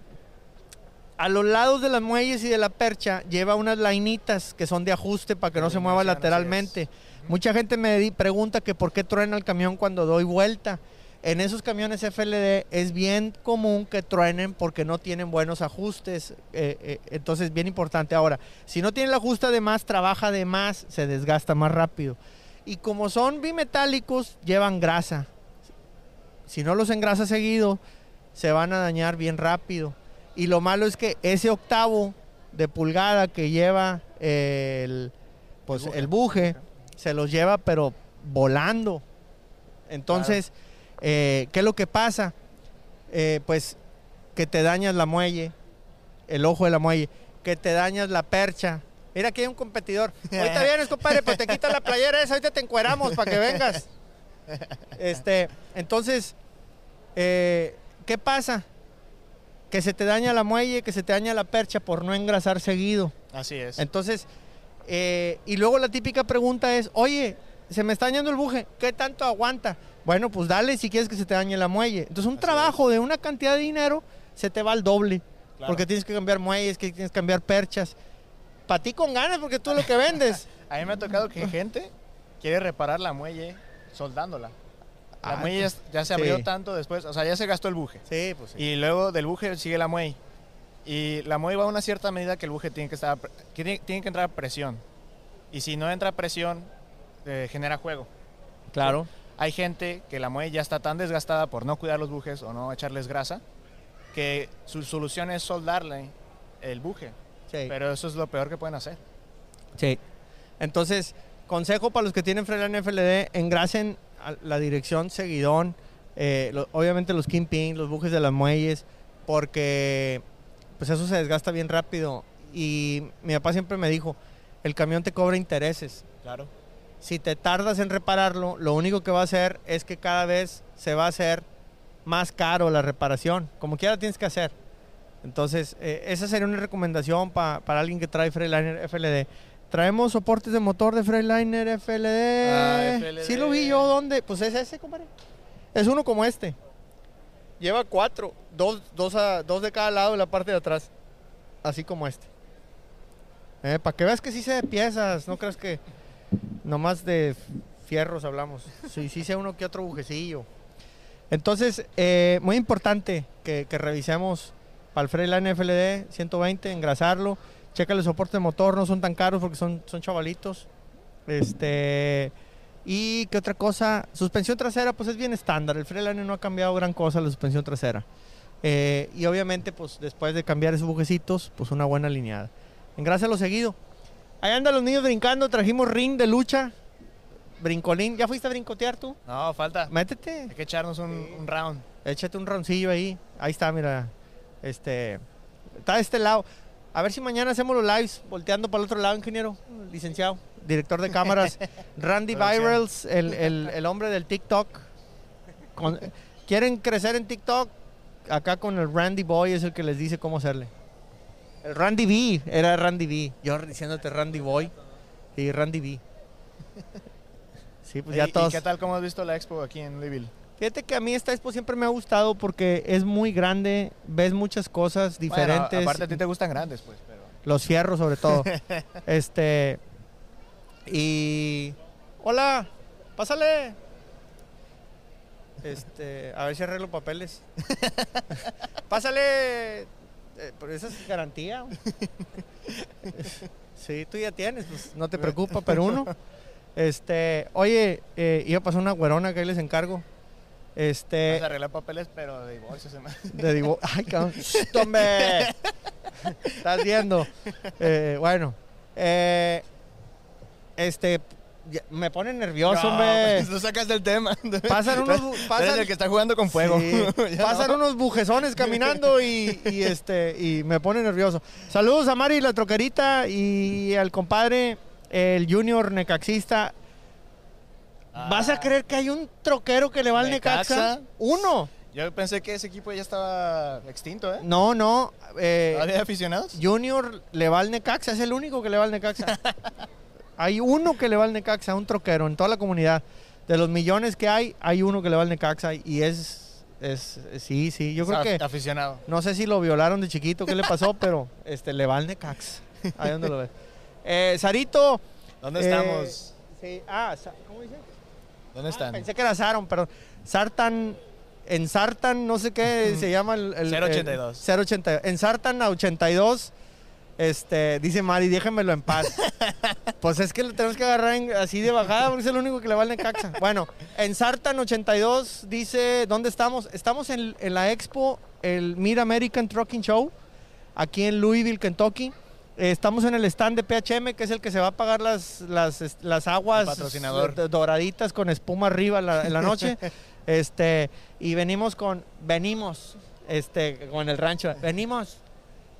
[SPEAKER 1] a los lados de las muelles y de la percha lleva unas lainitas que son de ajuste para que no se mueva lateralmente. Mucha gente me pregunta que por qué truena el camión cuando doy vuelta. En esos camiones FLD es bien común que truenen porque no tienen buenos ajustes. eh, eh, entonces, bien importante. Ahora, si no tiene el ajuste de más, trabaja de más, se desgasta más rápido. Y como son bimetálicos, llevan grasa. Si no los engrasa seguido, se van a dañar bien rápido. Y lo malo es que ese octavo de pulgada que lleva el, pues,
[SPEAKER 2] El buje.
[SPEAKER 1] el buje, se los lleva pero volando. Entonces, eh, ¿qué es lo que pasa? Eh, pues que te dañas la muelle, el ojo de la muelle, que te dañas la percha. Mira, aquí hay un competidor. Ahorita vienes, compadre, pues te quitas la playera esa, ahorita te encueramos para que vengas. Este, entonces, eh, ¿qué pasa? Que se te daña la muelle, que se te daña la percha por no engrasar seguido.
[SPEAKER 2] Así es.
[SPEAKER 1] Entonces, eh, y luego la típica pregunta es, oye, se me está dañando el buje, ¿qué tanto aguanta? Bueno, pues dale si quieres que se te dañe la muelle. Entonces, un
[SPEAKER 2] Así
[SPEAKER 1] trabajo de una cantidad de dinero se te va al doble.
[SPEAKER 2] Claro.
[SPEAKER 1] Porque tienes que cambiar muelles, que tienes que cambiar perchas. Para ti con ganas, porque tú es lo que vendes.
[SPEAKER 2] A mí me ha tocado que gente quiere reparar la muelle soldándola. La
[SPEAKER 1] Ah,
[SPEAKER 2] muelle ya, se abrió
[SPEAKER 1] sí.
[SPEAKER 2] tanto después, o sea, ya se gastó el buje.
[SPEAKER 1] Sí, pues sí.
[SPEAKER 2] Y luego del buje sigue la muelle. Y la muelle va a una cierta medida que el buje tiene que estar, que tiene, tiene que entrar a presión. Y si no entra a presión, eh, genera juego.
[SPEAKER 1] claro.
[SPEAKER 2] Hay gente que la muelle ya está tan desgastada por no cuidar los bujes o no echarles grasa, que su solución es soldarle el buje.
[SPEAKER 1] Sí.
[SPEAKER 2] Pero eso es lo peor que pueden hacer.
[SPEAKER 1] Sí. Entonces, consejo para los que tienen Freeline FLD, engrasen la dirección seguidón, eh, lo- obviamente los kingpin, los bujes de las muelles, porque pues eso se desgasta bien rápido. Y mi papá siempre me dijo, el camión te cobra intereses.
[SPEAKER 2] Claro.
[SPEAKER 1] Si te tardas en repararlo, lo único que va a hacer es que cada vez se va a hacer más caro la reparación. Como quiera tienes que hacer. Entonces, eh, esa sería una recomendación pa- para alguien que trae Freeliner FLD. Traemos soportes de motor de Freeliner FLD.
[SPEAKER 2] Ah, FLD.
[SPEAKER 1] Sí lo vi yo, ¿dónde? Pues es ese, compadre. Es uno como este. Lleva cuatro, dos, dos, a- dos de cada lado en la parte de atrás. Así como este. para que veas que sí sé de piezas, no creas que nomás de fierros hablamos. Sí, sí sé uno que otro bujecillo. Entonces, eh, muy importante que, que revisemos para el Freeline FLD 120, engrasarlo. Checa el soporte de motor, no son tan caros porque son, son chavalitos. Este. Y qué otra cosa, suspensión trasera, pues es bien estándar. El Freeline no ha cambiado gran cosa la suspensión trasera. Eh, y obviamente, pues después de cambiar esos bujecitos, pues una buena alineada. Engrásalo seguido. Ahí andan los niños brincando, trajimos ring de lucha. Brincolín, ¿ya fuiste a brincotear tú?
[SPEAKER 2] No, falta.
[SPEAKER 1] Métete.
[SPEAKER 2] Hay que echarnos un, un round.
[SPEAKER 1] Échate un roncillo ahí. Ahí está, mira. Este. Está de este lado. A ver si mañana hacemos los lives volteando para el otro lado, ingeniero, licenciado, director de cámaras. Randy. Virals, el, el- el hombre del TikTok. Con- ¿Quieren crecer en TikTok? Acá con el Randy Boy es el que les dice cómo hacerle. El Randy B, era Randy B. Yo diciéndote Randy Boy y Randy B. Sí, pues ya
[SPEAKER 2] ¿Y- ¿Y
[SPEAKER 1] todos.
[SPEAKER 2] qué tal? ¿Cómo has visto la expo aquí en Louisville?
[SPEAKER 1] Fíjate que a mí esta expo siempre me ha gustado porque es muy grande, ves muchas cosas
[SPEAKER 2] Bueno,
[SPEAKER 1] diferentes,
[SPEAKER 2] aparte a ti te gustan grandes, pues, pero...
[SPEAKER 1] los fierros sobre todo. este y hola, pásale. Este, a ver si arreglo papeles. pásale. eh, pero esa es garantía. sí, tú ya tienes, pues no te preocupa, pero uno. Este, oye, eh, iba a pasar una güerona que ahí les encargo. Este,
[SPEAKER 2] Vas a arreglar papeles, pero de divorcio se me...
[SPEAKER 1] de divo- Ay, cabrón. ¡Shh, hombre! Estás viendo. Eh, bueno. eh, este. Me pone nervioso,
[SPEAKER 2] No,
[SPEAKER 1] hombre.
[SPEAKER 2] no sacas del tema.
[SPEAKER 1] Pasan unos
[SPEAKER 2] Tú eres
[SPEAKER 1] pasan-
[SPEAKER 2] el que está jugando con fuego.
[SPEAKER 1] Sí, pasan
[SPEAKER 2] no.
[SPEAKER 1] unos bujezones caminando y, y, este y me pone nervioso. Saludos a Mari la troquerita y al compadre el Junior Necaxista. ¿Vas a
[SPEAKER 2] Ah,
[SPEAKER 1] creer que hay un troquero que le va al Necaxa?
[SPEAKER 2] Necaxa.
[SPEAKER 1] Uno.
[SPEAKER 2] Yo pensé que ese equipo ya estaba extinto, ¿eh?
[SPEAKER 1] No, no. eh,
[SPEAKER 2] ¿Había aficionados?
[SPEAKER 1] Junior le va al Necaxa, es el único que le va al Necaxa. hay uno que le va al Necaxa, un troquero en toda la comunidad. De los millones que hay, hay uno que le va al Necaxa y es, es sí, sí. Yo creo que
[SPEAKER 2] Aficionado.
[SPEAKER 1] no sé si lo violaron de chiquito, qué le pasó, pero este le va al Necaxa. Ahí donde lo ves. Eh, Sarito.
[SPEAKER 2] ¿Dónde
[SPEAKER 1] eh,
[SPEAKER 2] estamos?
[SPEAKER 1] Sí, ah, ¿cómo dice?
[SPEAKER 2] ¿Dónde
[SPEAKER 1] Ah,
[SPEAKER 2] están?
[SPEAKER 1] pensé que era Saron, pero Sartan, en Sartan, no sé qué se llama el... el-
[SPEAKER 2] 082.
[SPEAKER 1] el 082. En Sartan a 82, este, dice Mari, déjenmelo en paz. pues es que lo tenemos que agarrar en- así de bajada porque es el único que le va al Necaxa. Bueno, en Sartan 82 dice, ¿dónde estamos? Estamos en, en la expo, el Mid American Trucking Show, aquí en Louisville, Kentucky. Eh, Estamos en el stand de PHM, que es el que se va a pagar las, las, las aguas
[SPEAKER 2] patrocinador.
[SPEAKER 1] eh, doraditas con espuma arriba en la, en la noche. este, y venimos con, venimos, este, con el rancho, venimos,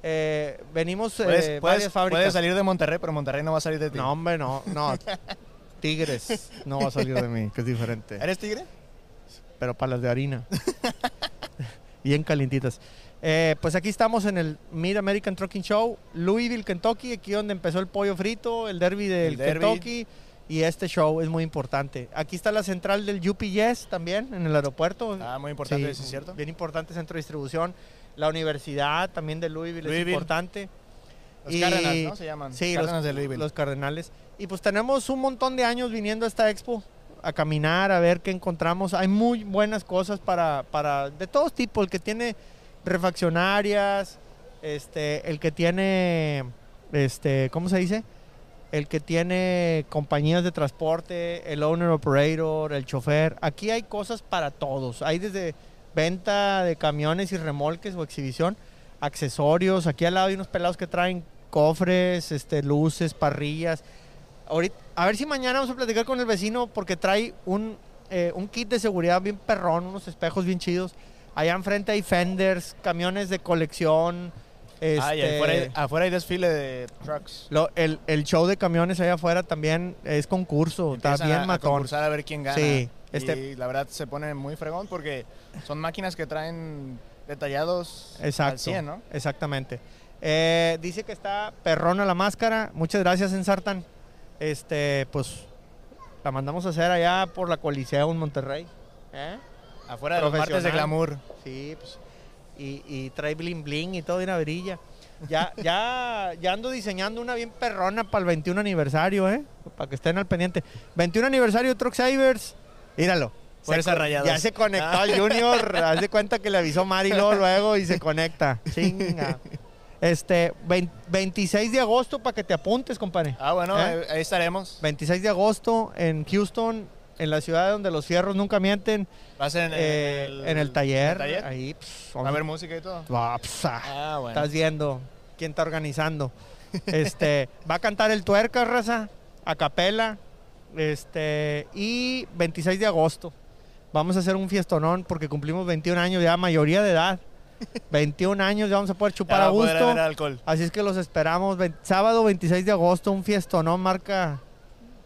[SPEAKER 1] eh, venimos eh,
[SPEAKER 2] Puedes,
[SPEAKER 1] varias
[SPEAKER 2] puedes-
[SPEAKER 1] fábricas.
[SPEAKER 2] puedes salir de Monterrey, pero Monterrey no va a salir de ti.
[SPEAKER 1] No, hombre, no, no. Tigres no va a salir de mí, que es diferente.
[SPEAKER 2] ¿Eres tigre?
[SPEAKER 1] Pero para las de harina. Bien calientitas. Eh, pues aquí estamos en el Mid American Trucking Show, Louisville, Kentucky, aquí donde empezó el pollo frito, el derby del
[SPEAKER 2] El derby.
[SPEAKER 1] Kentucky. Y este show es muy importante. Aquí está la central del UPS también, en el aeropuerto.
[SPEAKER 2] Ah, muy importante, sí, es cierto.
[SPEAKER 1] Bien importante centro de distribución. La universidad también de Louisville, es
[SPEAKER 2] Louisville.
[SPEAKER 1] importante.
[SPEAKER 2] Los
[SPEAKER 1] Y-
[SPEAKER 2] Cárdenas, ¿no? Se llaman.
[SPEAKER 1] Sí,
[SPEAKER 2] Cárdenas
[SPEAKER 1] los,
[SPEAKER 2] de Louisville.
[SPEAKER 1] los Cardenales. Y pues tenemos un montón de años viniendo a esta expo a caminar, a ver qué encontramos. Hay muy buenas cosas para, para de todos tipos. El que tiene refaccionarias, este, el que tiene, este, ¿cómo se dice? El que tiene compañías de transporte, el owner operator, el chofer. Aquí hay cosas para todos. Hay desde venta de camiones y remolques o exhibición, accesorios. Aquí al lado hay unos pelados que traen cofres, este, luces, parrillas. Ahorita, a ver si mañana vamos a platicar con el vecino porque trae un, eh, un kit de seguridad bien perrón, unos espejos bien chidos. Allá enfrente hay fenders, camiones de colección.
[SPEAKER 2] Ah,
[SPEAKER 1] este,
[SPEAKER 2] afuera, hay, afuera hay desfile de trucks.
[SPEAKER 1] lo- el, el show de camiones allá afuera también es concurso, está
[SPEAKER 2] Empiezan
[SPEAKER 1] bien
[SPEAKER 2] a, a
[SPEAKER 1] matón.
[SPEAKER 2] concursar a ver quién gana.
[SPEAKER 1] Sí,
[SPEAKER 2] Y
[SPEAKER 1] este-
[SPEAKER 2] la verdad se pone muy fregón porque son máquinas que traen detallados al
[SPEAKER 1] Exacto.
[SPEAKER 2] 100, ¿no?
[SPEAKER 1] Exactamente. Eh, dice que está perrona la máscara. Muchas gracias, Ensartan. Este, pues la mandamos a hacer allá por la Coliseo en Monterrey. ¿Eh?
[SPEAKER 2] Afuera de los martes de glamour.
[SPEAKER 1] Sí, pues. Y, y trae bling bling y todo de una brilla. Ya, ya, ya ando diseñando una bien perrona para el 21 aniversario, ¿eh? Para que estén al pendiente. 21 aniversario Truck Savers. Míralo. Se. Ya se conectó al Junior. Haz de cuenta que le avisó Mari luego, luego y se conecta. Chinga. Este, vein- 26 de agosto para que te apuntes, compadre.
[SPEAKER 2] Ah, bueno,
[SPEAKER 1] ¿Eh?
[SPEAKER 2] ahí estaremos.
[SPEAKER 1] 26 de agosto en Houston, en la ciudad donde los fierros nunca mienten.
[SPEAKER 2] Va a ser en,
[SPEAKER 1] eh, en el taller.
[SPEAKER 2] en el taller.
[SPEAKER 1] Ahí, pues,
[SPEAKER 2] Va a haber música y todo.
[SPEAKER 1] Va, pues, ah,
[SPEAKER 2] Ah, bueno.
[SPEAKER 1] Estás viendo quién está organizando. Este, va a cantar el tuerca, raza, a capela. Este, y 26 de agosto. Vamos a hacer un fiestonón porque cumplimos 21 años, ya mayoría de edad. 21 años, ya vamos a poder chupar a
[SPEAKER 2] a
[SPEAKER 1] gusto.
[SPEAKER 2] haber alcohol.
[SPEAKER 1] Así es que los esperamos. Sábado 26 de agosto, un fiestonón marca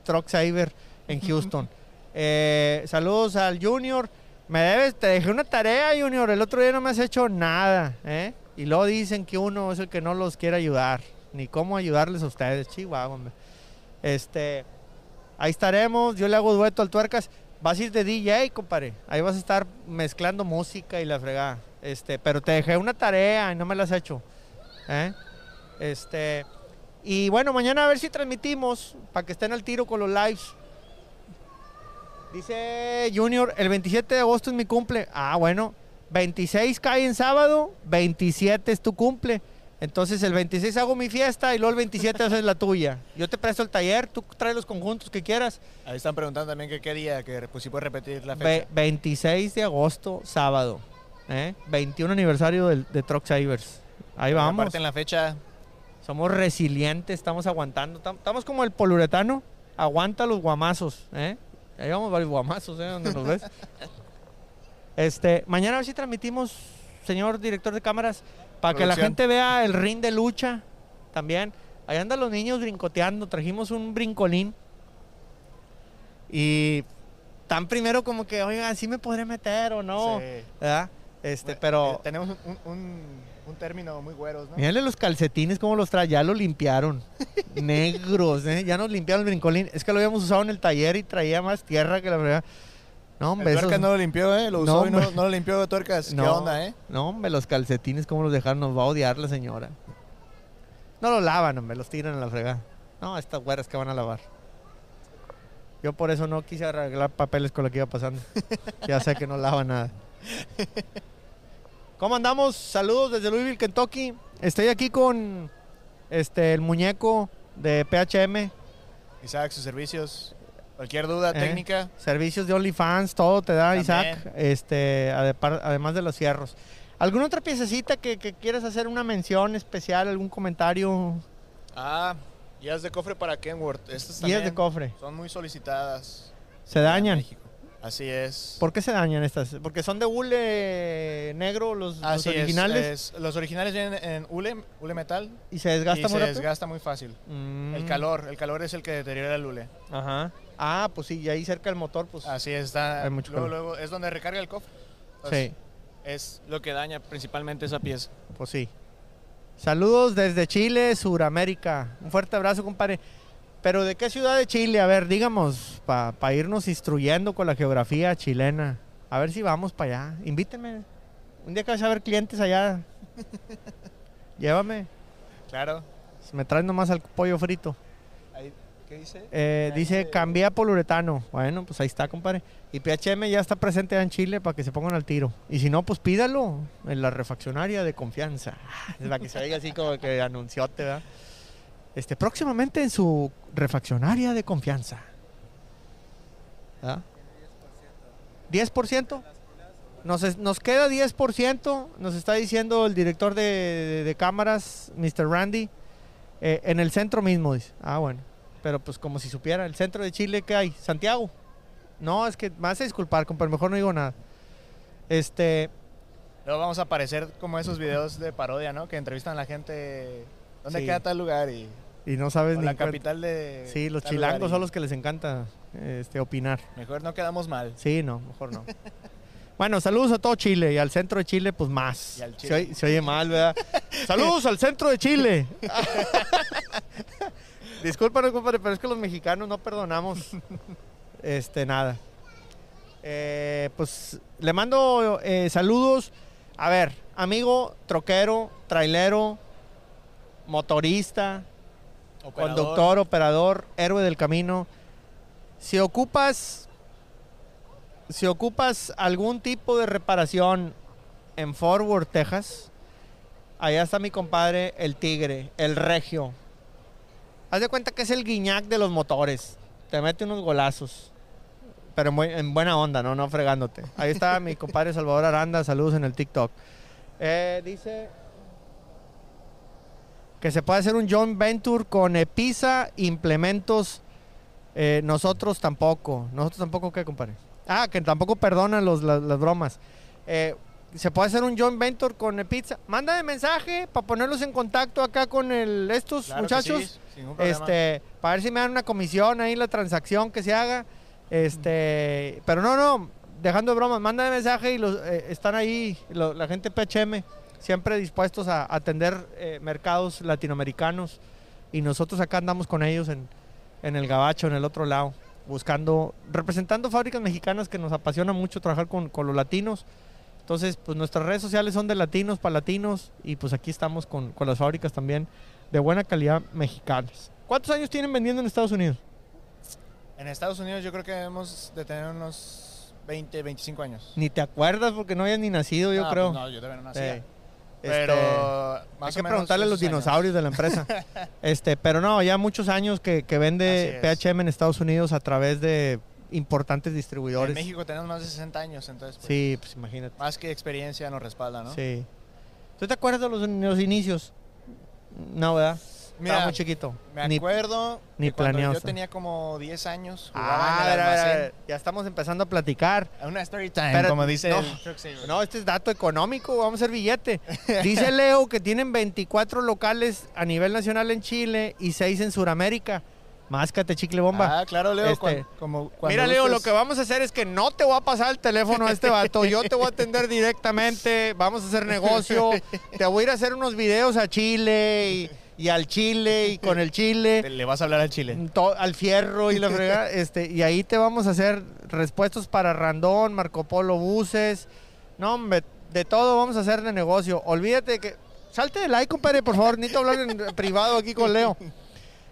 [SPEAKER 1] Truck Saver en Houston. Eh, saludos al Junior. Me debes, te dejé una tarea, Junior. El otro día no me has hecho nada. ¿eh? Y luego dicen que uno es el que no los quiere ayudar. Ni cómo ayudarles a ustedes, Chihuahua. Este, ahí estaremos. Yo le hago dueto al tuercas. Vas a ir de DJ, compadre. Ahí vas a estar mezclando música y la fregada. Este, pero te dejé una tarea y no me la has hecho. ¿eh? Este, y bueno, mañana a ver si transmitimos para que estén al tiro con los lives. Dice Junior, el 27 de agosto es mi cumple. Ah, bueno, 26 cae en sábado, 27 es tu cumple. Entonces el 26 hago mi fiesta y luego el 27 haces la tuya. Yo te presto el taller, tú traes los conjuntos que quieras.
[SPEAKER 2] Ahí están preguntando también que qué día, que pues si puedes repetir la
[SPEAKER 1] Ve-
[SPEAKER 2] fecha.
[SPEAKER 1] 26 de agosto, sábado. ¿eh? 21 aniversario del- de Truck Savers. Ahí vamos.
[SPEAKER 2] Aparte en la fecha,
[SPEAKER 1] Somos resilientes, estamos aguantando. Tam- Estamos como el poliuretano. Aguanta los guamazos, ¿eh? Ahí vamos varios guamazos, ¿eh? Donde nos ves. Este, mañana a ver si transmitimos, señor director de cámaras, para que la gente vea el ring de lucha también. Ahí andan los niños brincoteando. Trajimos un brincolín. Y tan primero como que, oiga, ¿sí me podré meter o no?
[SPEAKER 2] sí.
[SPEAKER 1] ¿Verdad? Este,
[SPEAKER 2] Bueno,
[SPEAKER 1] pero...
[SPEAKER 2] eh, tenemos un, un- un término muy güeros, ¿no?
[SPEAKER 1] Mírale los calcetines, cómo los trae. Ya los limpiaron. Negros, ¿eh? Ya nos limpiaron el brincolín. Es que lo habíamos usado en el taller y traía más tierra que la verdad. No,
[SPEAKER 2] El
[SPEAKER 1] hombre,
[SPEAKER 2] tuercas
[SPEAKER 1] esos-
[SPEAKER 2] no lo limpió, ¿eh? Lo
[SPEAKER 1] No,
[SPEAKER 2] usó y no,
[SPEAKER 1] hombre.
[SPEAKER 2] no lo limpió tuercas. ¿Qué
[SPEAKER 1] no,
[SPEAKER 2] onda, eh?
[SPEAKER 1] No, hombre, los calcetines, cómo los dejaron. Nos va a odiar la señora. No los lavan, hombre, los tiran a la fregada. No, estas güeras que van a lavar. Yo por eso no quise arreglar papeles con lo que iba pasando. ya sé que no lava nada. ¿Cómo andamos? Saludos desde Louisville, Kentucky. Estoy aquí con este el muñeco de PHM.
[SPEAKER 2] Isaac, sus servicios. Cualquier duda
[SPEAKER 1] Eh.
[SPEAKER 2] técnica,
[SPEAKER 1] Servicios de OnlyFans, todo te da
[SPEAKER 2] También.
[SPEAKER 1] Isaac, este, además de los cierros. ¿Alguna otra piececita que, que quieras hacer una mención especial, algún comentario?
[SPEAKER 2] Ah, guías de cofre para Kenworth. Estas
[SPEAKER 1] Guías de cofre.
[SPEAKER 2] son muy solicitadas.
[SPEAKER 1] Se dañan.
[SPEAKER 2] Así es.
[SPEAKER 1] ¿Por qué se dañan estas? Porque son de hule negro los,
[SPEAKER 2] Así
[SPEAKER 1] originales
[SPEAKER 2] es. Los originales vienen en hule, hule metal
[SPEAKER 1] y se desgasta
[SPEAKER 2] y
[SPEAKER 1] muy
[SPEAKER 2] se
[SPEAKER 1] rápido.
[SPEAKER 2] desgasta muy fácil.
[SPEAKER 1] Mm,
[SPEAKER 2] El calor, el calor es el que deteriora el hule.
[SPEAKER 1] Ajá. Ah, pues sí, y ahí cerca del motor, pues.
[SPEAKER 2] Así es, está.
[SPEAKER 1] Hay mucho
[SPEAKER 2] luego,
[SPEAKER 1] calor.
[SPEAKER 2] luego es donde recarga el cofre. Entonces,
[SPEAKER 1] sí,
[SPEAKER 2] Es lo que daña principalmente esa pieza.
[SPEAKER 1] pues sí. Saludos desde Chile, Suramérica. Un fuerte abrazo, compadre. Pero ¿de qué ciudad de Chile? A ver, digamos, para irnos instruyendo con la geografía chilena. A ver si vamos para allá. Invítenme. Un día que vaya a ver clientes allá. Llévame.
[SPEAKER 2] Claro.
[SPEAKER 1] Me traen nomás al pollo frito.
[SPEAKER 2] Ahí, ¿Qué dice?
[SPEAKER 1] Eh, dice, cambia poluretano. Bueno, pues ahí está, compadre. Y PHM ya está presente en Chile para que se pongan al tiro. Y si no, pues pídalo en la refaccionaria de confianza. Para que se oiga así como que anunciote, ¿verdad? Este, próximamente en su refaccionaria de confianza. ¿Verdad? 10%. Nos, nos queda 10%, nos está diciendo el director de, de- cámaras, Mr. Randy, eh, en el centro mismo, dice. Ah, bueno. Pero pues como si supiera, el centro de Chile, ¿qué hay? Santiago. No, es que me a disculpar, compadre, mejor no digo nada. Este,
[SPEAKER 2] Luego vamos a aparecer como esos videos de parodia, ¿no? Que entrevistan a la gente. ¿Dónde
[SPEAKER 1] Sí.
[SPEAKER 2] queda tal lugar? Y,
[SPEAKER 1] y no sabes
[SPEAKER 2] o
[SPEAKER 1] ni
[SPEAKER 2] la capital de.
[SPEAKER 1] Sí, los chilangos
[SPEAKER 2] y
[SPEAKER 1] son los que les encanta este, opinar.
[SPEAKER 2] Mejor no quedamos mal.
[SPEAKER 1] Sí, no, mejor no. Bueno, saludos a todo Chile y al centro de Chile, pues más.
[SPEAKER 2] Y al
[SPEAKER 1] Se,
[SPEAKER 2] Chile.
[SPEAKER 1] oye, se oye mal, ¿verdad? saludos al centro de Chile. Discúlpanos, compadre, pero es que los mexicanos no perdonamos este nada. Eh, pues le mando eh, saludos. A ver, amigo troquero, trailero, motorista,
[SPEAKER 2] Operador.
[SPEAKER 1] conductor, operador, héroe del camino. Si ocupas, si ocupas algún tipo de reparación en Fort Worth, Texas, allá está mi compadre, el Tigre, el Regio. Haz de cuenta que es el guiñac de los motores. Te mete unos golazos. Pero en buena onda, ¿no? No fregándote. Ahí está mi compadre Salvador Aranda. Saludos en el TikTok. Eh, dice que se puede hacer un joint venture con Episa Implementos. Eh, nosotros tampoco. Nosotros tampoco, ¿qué, compadre? Ah, que tampoco perdonan los, las, las bromas. Eh, se puede hacer un joint venture con Epizza. Mándame mensaje para ponerlos en contacto acá con el, estos
[SPEAKER 2] Claro
[SPEAKER 1] muchachos.
[SPEAKER 2] sí.
[SPEAKER 1] Este, para ver si me dan una comisión ahí en la transacción que se haga. Este, pero no, no, dejando de bromas, mándame mensaje y los, eh, están ahí lo- la gente PHM siempre dispuestos a atender eh, mercados latinoamericanos y nosotros acá andamos con ellos en, en el gabacho, en el otro lado, buscando, representando fábricas mexicanas que nos apasiona mucho trabajar con, con los latinos. Entonces, pues nuestras redes sociales son de latinos para latinos y pues aquí estamos con, con las fábricas también de buena calidad mexicanas. ¿Cuántos años tienen vendiendo en Estados Unidos?
[SPEAKER 2] En Estados Unidos yo creo que debemos de tener unos 20, 25 años.
[SPEAKER 1] Ni te acuerdas porque no hayas ni nacido, yo
[SPEAKER 2] Ah,
[SPEAKER 1] creo.
[SPEAKER 2] pues no, yo todavía no
[SPEAKER 1] Sí.
[SPEAKER 2] Nacía.
[SPEAKER 1] Este,
[SPEAKER 2] Pero
[SPEAKER 1] hay que
[SPEAKER 2] menos
[SPEAKER 1] preguntarle a los
[SPEAKER 2] años.
[SPEAKER 1] dinosaurios de la empresa. este, pero no, ya muchos años que, que vende. PHM en Estados Unidos a través de importantes
[SPEAKER 2] En
[SPEAKER 1] distribuidores.
[SPEAKER 2] México tenemos más de 60 años, entonces pues,
[SPEAKER 1] Sí, pues imagínate.
[SPEAKER 2] más que experiencia nos respalda, ¿no?
[SPEAKER 1] Sí. ¿Tú te acuerdas de los, los inicios? No, ¿verdad?
[SPEAKER 2] Mira,
[SPEAKER 1] Estaba muy chiquito.
[SPEAKER 2] Me
[SPEAKER 1] Ni-
[SPEAKER 2] acuerdo
[SPEAKER 1] ni
[SPEAKER 2] cuando
[SPEAKER 1] planeado
[SPEAKER 2] yo tenía como 10 años,
[SPEAKER 1] Ah,
[SPEAKER 2] jugaba
[SPEAKER 1] a
[SPEAKER 2] en
[SPEAKER 1] ver,
[SPEAKER 2] el
[SPEAKER 1] a ver, a
[SPEAKER 2] almacén.
[SPEAKER 1] ver, ya estamos empezando a platicar.
[SPEAKER 2] Una story time,
[SPEAKER 1] Pero-
[SPEAKER 2] como dice
[SPEAKER 1] no.
[SPEAKER 2] el
[SPEAKER 1] este es dato económico, vamos a hacer billete. Dice Leo que tienen 24 locales a nivel nacional en Chile y 6 en Sudamérica. Máscate, chicle bomba.
[SPEAKER 2] Ah, claro, Leo.
[SPEAKER 1] Este,
[SPEAKER 2] como cuando
[SPEAKER 1] Mira, Leo, lo que vamos a hacer es que no te voy a pasar el teléfono a este vato. Yo te voy a atender directamente. Vamos a hacer negocio. Te voy a ir a hacer unos videos a Chile y, y al Chile y con el Chile.
[SPEAKER 2] Le vas a hablar al chile.
[SPEAKER 1] to- al fierro y la fregada, este, y ahí te vamos a hacer respuestos para Randón, Marco Polo Buses. No, hombre, de todo vamos a hacer de negocio. Olvídate que. Salte de like, compadre, por favor. Necesito hablar en privado aquí con Leo.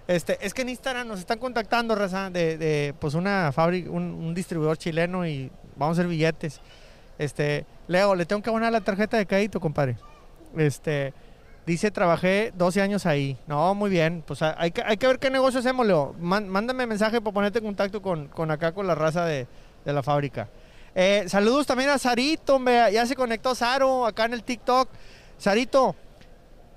[SPEAKER 1] Este, es que en Instagram nos están contactando, raza, de, de, pues una fábrica, un, un distribuidor chileno y vamos a hacer billetes. Este, Leo, le tengo que abonar la tarjeta de crédito, compadre. Este, dice, trabajé 12 años ahí. No, muy bien. Pues hay que, hay que ver qué negocio hacemos, Leo. Mándame mensaje para ponerte en contacto con, con acá, con la raza de, de la fábrica. Eh, saludos también a Sarito. Ya se conectó Saro acá en el TikTok. Sarito,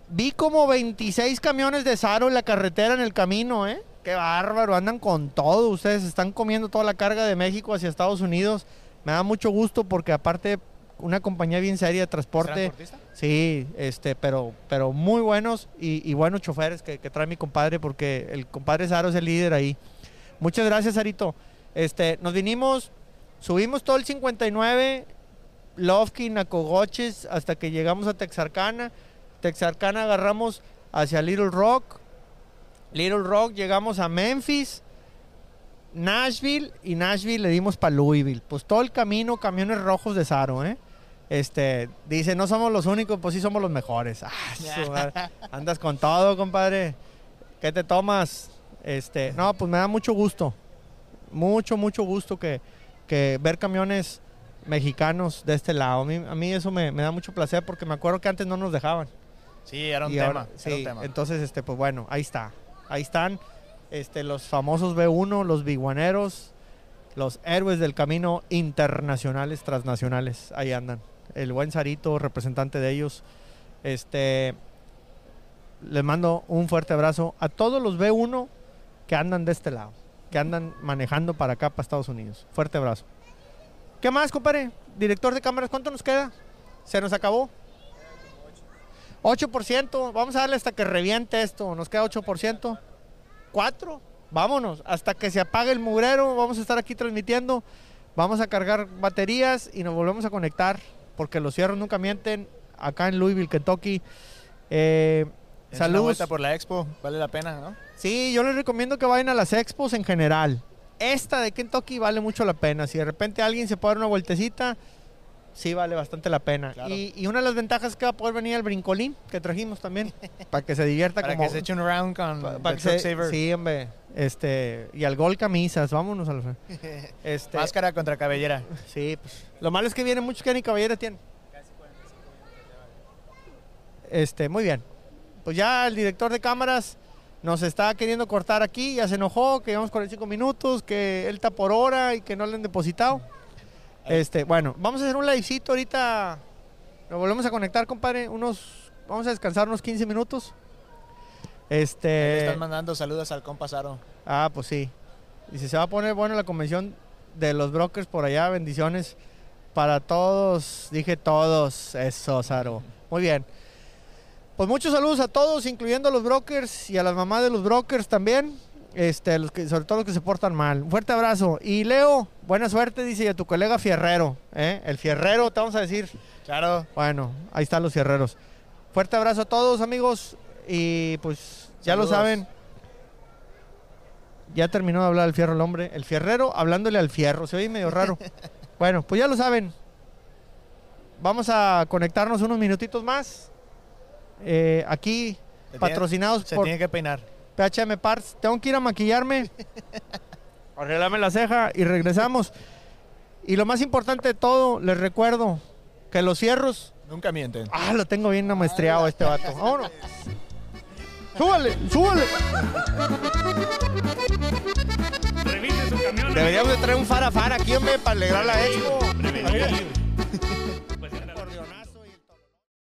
[SPEAKER 1] vi como 26 camiones de Saro en la carretera en el camino, ¿eh? Qué bárbaro, andan con todo. Ustedes están comiendo toda la carga de México hacia Estados Unidos. Me da mucho gusto porque aparte una compañía bien seria de transporte. Sí, este, pero, pero muy buenos y, y buenos choferes que, que trae mi compadre, porque el compadre Saro es el líder ahí. Muchas gracias, Sarito. Este, nos vinimos, subimos todo el 59, Lovkin, a Cogoches, hasta que llegamos a Texarkana. Texarkana agarramos hacia Little Rock. Little Rock llegamos a Memphis, Nashville y Nashville le dimos para Louisville. Pues todo el camino, camiones rojos de Saro, ¿eh? Este, dice, no somos los únicos, pues sí somos los mejores. Ah. Andas con todo, compadre. ¿Qué te tomas? Este, no, pues me da mucho gusto. Mucho, mucho gusto que, que ver camiones mexicanos de este lado. A mí, a mí eso me, me da mucho placer porque me acuerdo que antes no nos dejaban.
[SPEAKER 2] Sí, era un
[SPEAKER 1] Y
[SPEAKER 2] tema.
[SPEAKER 1] ahora-
[SPEAKER 2] era
[SPEAKER 1] sí,
[SPEAKER 2] un tema.
[SPEAKER 1] entonces, este, pues bueno, ahí está. Ahí están este, los famosos B1, los biguaneros, los héroes del camino internacionales, transnacionales. Ahí andan. El buen Sarito, representante de ellos. Este, mando un fuerte abrazo a todos los B1 que andan de este lado, que andan manejando para acá, para Estados Unidos. Fuerte abrazo. ¿Qué más, compadre? Director de cámaras, ¿cuánto nos queda? ¿Se nos acabó? 8%, vamos a darle hasta que reviente esto, nos queda 8%. 4, vámonos, hasta que se apague el mugrero, vamos a estar aquí transmitiendo, vamos a cargar baterías y nos volvemos a conectar, porque los cierros nunca mienten, acá en Louisville, Kentucky. Eh,
[SPEAKER 2] Dense una vuelta por la expo, vale la pena, ¿no?
[SPEAKER 1] Sí, yo les recomiendo que vayan a las expos en general. Esta de Kentucky vale mucho la pena. Si de repente alguien se puede dar una vueltecita, sí vale bastante la pena.
[SPEAKER 2] Claro.
[SPEAKER 1] Y, y una de las ventajas es que va a poder venir el brincolín que trajimos también, para que se divierta
[SPEAKER 2] Para
[SPEAKER 1] como...
[SPEAKER 2] que se eche un round con
[SPEAKER 1] pa-
[SPEAKER 2] el
[SPEAKER 1] pa' que
[SPEAKER 2] Truck
[SPEAKER 1] se-
[SPEAKER 2] Saver.
[SPEAKER 1] sí, hombre. Este, y al gol camisas, vámonos al este,
[SPEAKER 2] Máscara contra cabellera.
[SPEAKER 1] Sí, pues. Lo malo es que vienen muchos que ni caballera tienen. Este, muy bien. Pues ya el director de cámaras nos está queriendo cortar aquí, ya se enojó, que llevamos 45 minutos, que él está por hora y que no le han depositado. Este, bueno, vamos a hacer un livecito ahorita. Nos volvemos a conectar, compadre. Unos, vamos a descansar unos 15 minutos.
[SPEAKER 2] Le
[SPEAKER 1] Este.
[SPEAKER 2] están mandando saludos al compa Saro.
[SPEAKER 1] Ah, pues sí. Dice, se va a poner bueno la convención de los brokers por allá. Bendiciones para todos. Dije todos. Eso, Saro. Muy bien. Pues muchos saludos a todos, incluyendo a los brokers y a las mamás de los brokers también. Este, los que, sobre todo los que se portan mal. Un fuerte abrazo. Y Leo, buena suerte, dice y a tu colega Fierrero. ¿eh? El Fierrero, te vamos a decir.
[SPEAKER 2] Claro.
[SPEAKER 1] Bueno, ahí están los fierreros. Fuerte abrazo a todos, amigos. Y pues ya
[SPEAKER 2] Saludos.
[SPEAKER 1] lo saben. Ya terminó de hablar el fierro el hombre. El fierrero hablándole al fierro. Se oye medio raro. bueno, pues ya lo saben. Vamos a conectarnos unos minutitos más. Eh, aquí,
[SPEAKER 2] Se
[SPEAKER 1] patrocinados
[SPEAKER 2] tiene- Se
[SPEAKER 1] por
[SPEAKER 2] tiene que peinar.
[SPEAKER 1] PHM Parts. Tengo que ir a maquillarme, arreglarme la ceja y regresamos. Y lo más importante de todo, les recuerdo que los cierros
[SPEAKER 2] Nunca mienten.
[SPEAKER 1] Ah, lo tengo bien amaestriado este vato. Vámonos. Súbale, súbale. Deberíamos de traer un farafara aquí, hombre, para alegrar la expo.